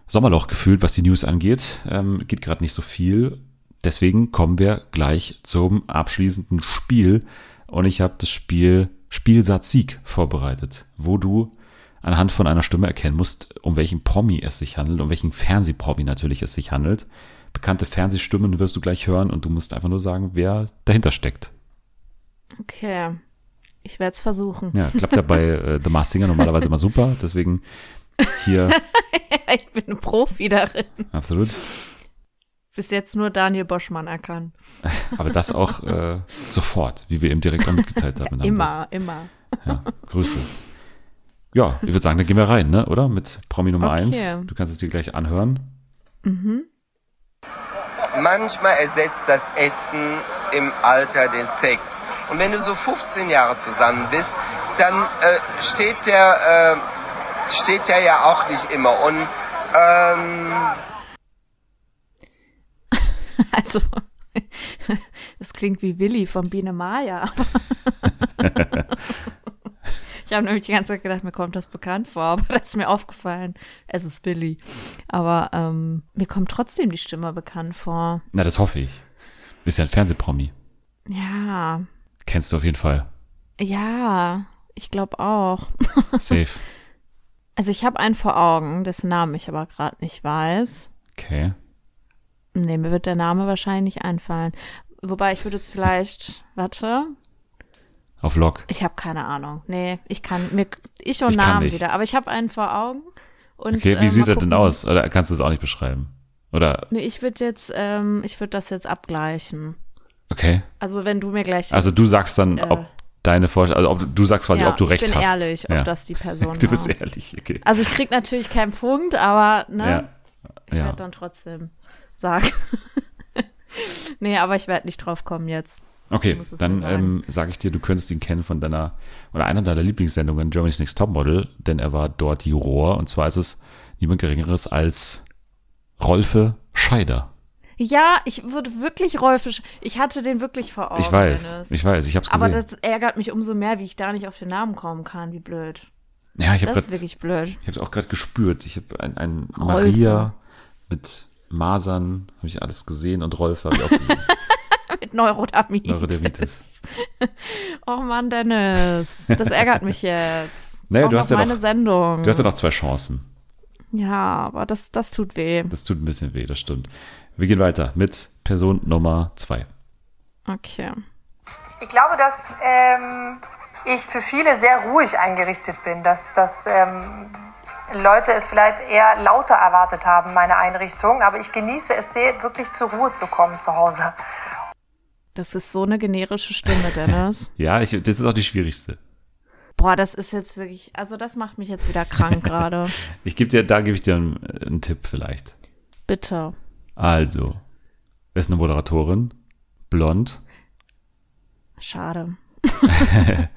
Sommerloch gefühlt, was die News angeht. Ähm, geht gerade nicht so viel. Deswegen kommen wir gleich zum abschließenden Spiel. Und ich habe das Spiel Spielsatz Sieg vorbereitet, wo du anhand von einer Stimme erkennen musst, um welchen Promi es sich handelt, um welchen Fernsehpromi natürlich es sich handelt. Bekannte Fernsehstimmen wirst du gleich hören und du musst einfach nur sagen, wer dahinter steckt. Okay. Ich werde es versuchen. Ja, klappt ja bei [laughs] äh, The Masked Singer normalerweise immer super, deswegen hier [laughs] Ich bin ein Profi darin. absolut. Bis jetzt nur Daniel Boschmann erkannt. [laughs] Aber das auch äh, sofort, wie wir eben direkt auch mitgeteilt haben. Immer, immer. Ja, Grüße. Ja, ich würde sagen, dann gehen wir rein, ne? oder? Mit Promi Nummer Okay. 1. Du kannst es dir gleich anhören. Manchmal ersetzt das Essen im Alter den Sex. Und wenn du so 15 Jahre zusammen bist, dann äh, steht der äh, steht der ja auch nicht immer. Und ähm, [laughs] Also, [laughs] das klingt wie Willi von Biene Maya. [laughs] ich habe nämlich die ganze Zeit gedacht, mir kommt das bekannt vor, aber das ist mir aufgefallen. Es ist Willi. Aber ähm, mir kommt trotzdem die Stimme bekannt vor. Na, das hoffe ich. Ist ja ein Fernsehpromi. Ja, Kennst du auf jeden Fall. ja, ich glaube auch. Safe. Also ich habe einen vor Augen, dessen Namen ich aber gerade nicht weiß. Okay. Nee, mir wird der Name wahrscheinlich nicht einfallen. Wobei ich würde jetzt vielleicht, warte, Auf Lock. Ich habe keine Ahnung. Nee, ich kann mir ich und Ich Namen wieder, aber ich habe einen vor Augen. Und, Okay, äh, wie mal sieht er denn aus? Oder kannst du es auch nicht beschreiben? Oder, Nee, ich würde jetzt, ähm, ich würde das jetzt abgleichen. okay. Also wenn du mir gleich. Also du sagst dann, Äh. ob deine Vorstellung, also ob, du sagst quasi, ja, ob du recht ich bin hast. ehrlich, ja. ob das die Person [laughs] Du bist war. ehrlich, okay. Also ich krieg natürlich keinen Punkt, aber ne, Ja. ich werde dann trotzdem sagen. [laughs] nee, aber ich werde nicht drauf kommen jetzt. Okay, dann ähm, sage ich dir, du könntest ihn kennen von deiner oder einer deiner Lieblingssendungen Germany's Next Topmodel, denn er war dort Juror und zwar ist es niemand Geringeres als Rolfe Scheider. Ja, ich würde wirklich Rolfisch. Ich hatte den wirklich vor Augen. ich weiß, Dennis. ich weiß, ich hab's gesehen. Aber das ärgert mich umso mehr, wie ich da nicht auf den Namen kommen kann. Wie blöd. ja, ich habe Das ist grad, wirklich blöd. ich habe es auch gerade gespürt. Ich habe ein, ein Rolfe. Maria mit Masern, habe ich alles gesehen und Rolf habe ich auch gesehen. [laughs] [laughs] Mit Neurodermitis. Neurodermitis. [laughs] Oh Mann, Dennis. Das ärgert mich jetzt. Naja, du hast ja meine noch- Sendung. Du hast ja noch zwei Chancen. ja, aber das, das tut weh. Das tut ein bisschen weh, das stimmt. Wir gehen weiter mit Person Nummer zwei. Okay. Ich glaube, dass ähm, ich für viele sehr ruhig eingerichtet bin, dass, dass ähm, Leute es vielleicht eher lauter erwartet haben, meine Einrichtung, aber ich genieße es sehr, wirklich zur Ruhe zu kommen zu Hause. Das ist so eine generische Stimme, Dennis. [laughs] Ja, ich, das ist auch die schwierigste. Boah, das ist jetzt wirklich, also das macht mich jetzt wieder krank [laughs] gerade. Ich gebe dir, da gebe ich dir einen, einen Tipp vielleicht. Bitte. Also, ist eine Moderatorin, blond, Schade. [laughs]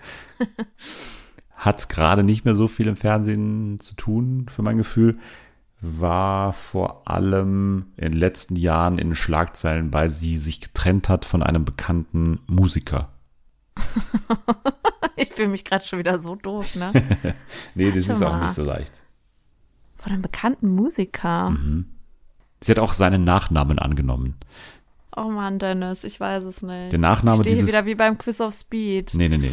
hat gerade nicht mehr so viel im Fernsehen zu tun, für mein Gefühl. War vor allem in den letzten Jahren in Schlagzeilen, weil sie sich getrennt hat von einem bekannten Musiker. [laughs] Ich fühle mich gerade schon wieder so doof, ne? [laughs] Nee, das Warte ist auch mal. nicht so leicht. Von einem bekannten Musiker. Mhm. Sie hat auch seinen Nachnamen angenommen. Oh Mann, Dennis, ich weiß es nicht. Der Nachname ich stehe hier dieses- wieder wie beim Quiz of Speed. Nee, nee, nee.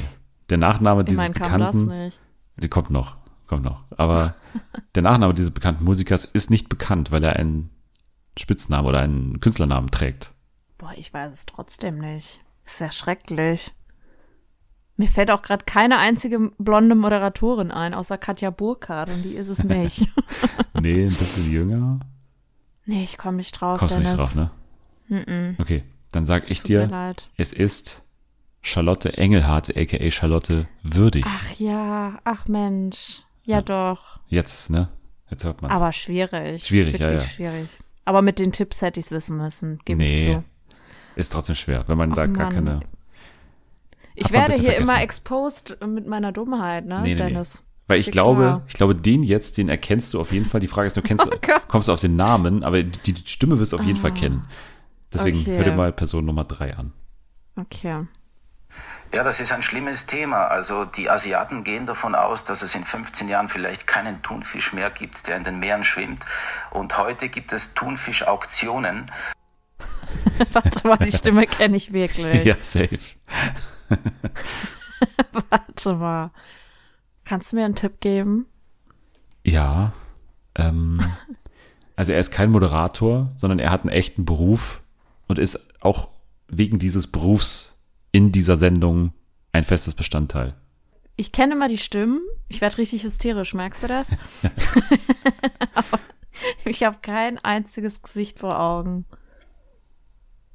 Der Nachname dieses Immerhin kam das bekannten, nicht. der kommt noch, kommt noch. Aber [laughs] der Nachname dieses bekannten Musikers ist nicht bekannt, weil er einen Spitznamen oder einen Künstlernamen trägt. Boah, ich weiß es trotzdem nicht. Ist ja schrecklich. Mir fällt auch gerade keine einzige blonde Moderatorin ein, außer Katja Burkhardt und die ist es [laughs] nicht. Nee, ein bisschen jünger. Nee, ich komme nicht drauf, Kommst du nicht drauf, ne? Okay, dann sag ich dir, es ist Charlotte Engelhardt, aka Charlotte Würdig. Ach ja, ach Mensch. Ja, doch. Jetzt, ne? Jetzt hört man Aber schwierig. Schwierig, ja, ja. schwierig. Aber mit den Tipps hätte ich es wissen müssen, gebe ich Nee, zu. ist trotzdem schwer, wenn man da Ach, gar Mann. keine. Ich werde hier immer vergessen. exposed mit meiner Dummheit, ne, Nee, nee, nee. Dennis? Weil ich dir glaube, klar. ich glaube, den jetzt, den erkennst du auf jeden Fall. Die Frage ist nur, [laughs] kennst du, Oh Gott. kommst du auf den Namen, aber die, die Stimme wirst du auf jeden Fall kennen. Deswegen Okay. hör dir mal Person Nummer drei an. Okay. Ja, das ist ein schlimmes Thema. Also die Asiaten gehen davon aus, dass es in 15 Jahren vielleicht keinen Thunfisch mehr gibt, der in den Meeren schwimmt. Und heute gibt es Thunfischauktionen. [laughs] Warte mal, die Stimme kenne ich wirklich. [laughs] Ja, safe. Warte mal. Kannst du mir einen Tipp geben? Ja. Ähm, [laughs] also er ist kein Moderator, sondern er hat einen echten Beruf und ist auch wegen dieses Berufs in dieser Sendung ein festes Bestandteil. Ich kenne immer die Stimmen. Ich werde richtig hysterisch, merkst du das? [laughs] [laughs] Aber ich habe kein einziges Gesicht vor Augen.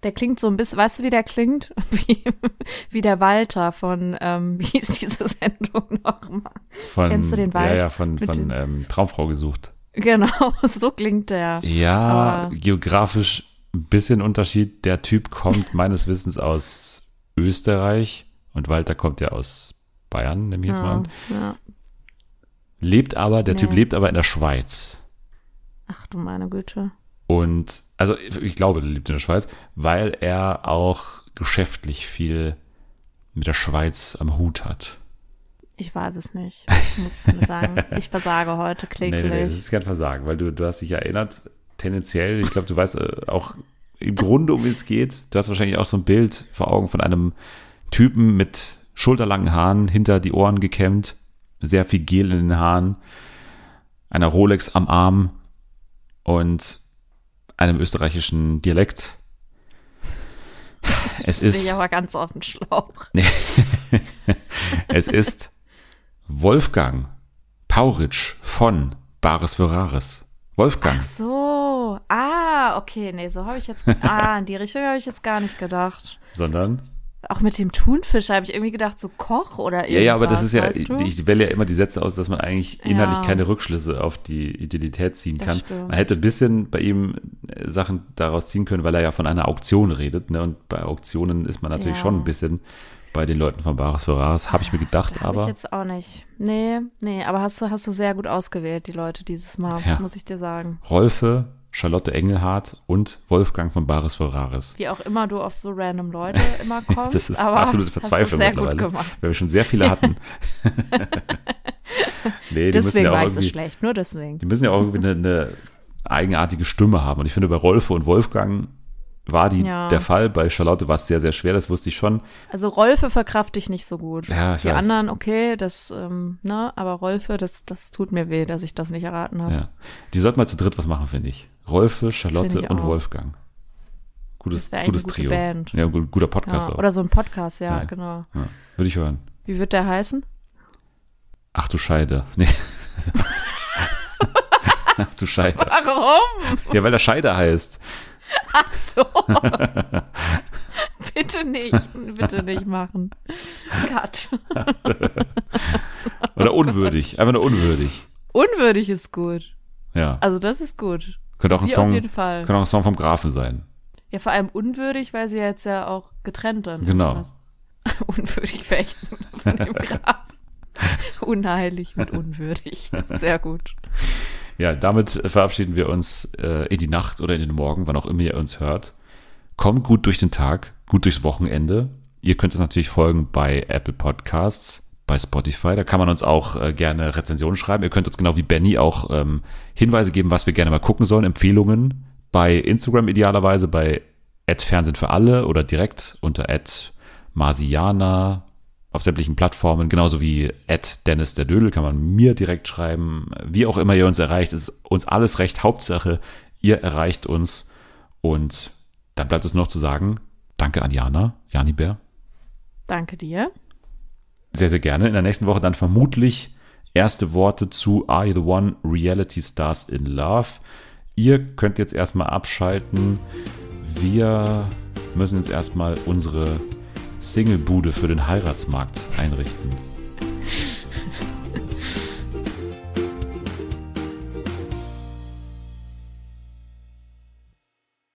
Der klingt so ein bisschen, weißt du, wie der klingt? [laughs] Wie, wie der Walter von, ähm, [laughs] wie hieß diese Sendung nochmal? Kennst du den Wald? Ja, ja, von, Mit von ähm, Traumfrau gesucht. Genau, [laughs] so klingt der. Ja, Aber- geografisch ein bisschen Unterschied. Der Typ kommt meines Wissens aus Österreich und Walter kommt ja aus Bayern, nehme ich jetzt mal Ja, an. ja. Lebt aber, der Typ Nee. lebt aber in der Schweiz. Ach du meine Güte. Und, also ich glaube, er lebt in der Schweiz, weil er auch geschäftlich viel mit der Schweiz am Hut hat. Ich weiß es nicht. Ich muss es mir sagen. [laughs] Ich versage heute Nee, kläglich. nee, nee, das ist kein Versagen, weil du, du hast dich erinnert, tendenziell, ich glaube, du weißt äh, auch im Grunde, um wen es geht. Du hast wahrscheinlich auch so ein Bild vor Augen von einem Typen mit schulterlangen Haaren, hinter die Ohren gekämmt, sehr viel Gel in den Haaren, einer Rolex am Arm und einem österreichischen Dialekt. Es Bin ich ist, aber ganz auf den Schlauch. [laughs] es ist Wolfgang Pauritsch von Bares für Rares. Wolfgang. Ach so. Ah, okay. Nee, so habe ich jetzt. [laughs] Ah, in die Richtung habe ich jetzt gar nicht gedacht. sondern Auch mit dem Thunfisch habe ich irgendwie gedacht, so Koch oder irgendwas. ja, ja, aber das ist ja, ich wähle ja immer die Sätze aus, dass man eigentlich inhaltlich Ja. keine Rückschlüsse auf die Identität ziehen Das kann. stimmt. Man hätte ein bisschen bei ihm äh, Sachen daraus ziehen können, weil er ja von einer Auktion redet, ne? Und bei Auktionen ist man natürlich Ja. schon ein bisschen bei den Leuten von Bares für Rares, habe ich mir gedacht, Da habe ich aber jetzt auch nicht. Nee, nee, aber hast du, hast du sehr gut ausgewählt, die Leute dieses Mal, Ja. muss ich dir sagen. Rolfe, Charlotte Engelhardt und Wolfgang von Baris Ferraris. Wie auch immer du auf so random Leute [laughs] immer kommst. Das ist aber absolute Verzweiflung sehr mittlerweile, Gut gemacht. weil wir schon sehr viele hatten. [laughs] nee, Deswegen ja war ich so schlecht, nur deswegen. die müssen ja auch irgendwie eine, eine eigenartige Stimme haben. Und ich finde, bei Rolfe und Wolfgang war die Ja. der Fall. Bei Charlotte war es sehr, sehr schwer, das wusste ich schon. Also Rolfe verkrafte ich nicht so gut. Ja, ich Die weiß. anderen, okay, das, ähm, ne, aber Rolfe, das, das tut mir weh, dass ich das nicht erraten habe. Ja. Die sollten mal zu dritt was machen, finde ich. Rolfe, Charlotte ich und auch. Wolfgang. Gutes, gutes Trio. Band. Ja, gut, guter Podcast Ja, auch. oder so ein Podcast, ja, genau. Würde ich hören. Wie wird der heißen? Ach du Scheide. [laughs] Nee. [laughs] Ach du Scheide. Warum? Ja, weil der Scheide heißt. [laughs] Ach so. [laughs] bitte nicht, bitte nicht machen. Cut. [laughs] Oder unwürdig. Einfach nur unwürdig. Unwürdig ist gut. Ja. Also das ist gut. Könnte auch ein Sie Song, könnte auch ein Song vom Grafen sein. Ja, vor allem unwürdig, weil sie jetzt ja auch getrennt dann Genau. ist. Unwürdig fechten von dem Graf. Unheilig mit unwürdig. Sehr gut. Ja, damit verabschieden wir uns äh, in die Nacht oder in den Morgen, wann auch immer ihr uns hört. Kommt gut durch den Tag, gut durchs Wochenende. Ihr könnt uns natürlich folgen bei Apple Podcasts, bei Spotify. Da kann man uns auch äh, gerne Rezensionen schreiben. Ihr könnt uns genau wie Benny auch ähm, Hinweise geben, was wir gerne mal gucken sollen, Empfehlungen bei Instagram idealerweise, bei Fernsehen für alle oder direkt unter Marsiana auf sämtlichen Plattformen, genauso wie Dennis der Dödel, kann man mir direkt schreiben. Wie auch immer ihr uns erreicht, ist uns alles recht. Hauptsache, ihr erreicht uns. Und dann bleibt es noch zu sagen, danke an Jana, Jani Bär. Danke dir. Sehr, sehr gerne. In der nächsten Woche dann vermutlich erste Worte zu Are You the One Reality Stars in Love. Ihr könnt jetzt erstmal abschalten. Wir müssen jetzt erstmal unsere Singlebude für den Heiratsmarkt einrichten.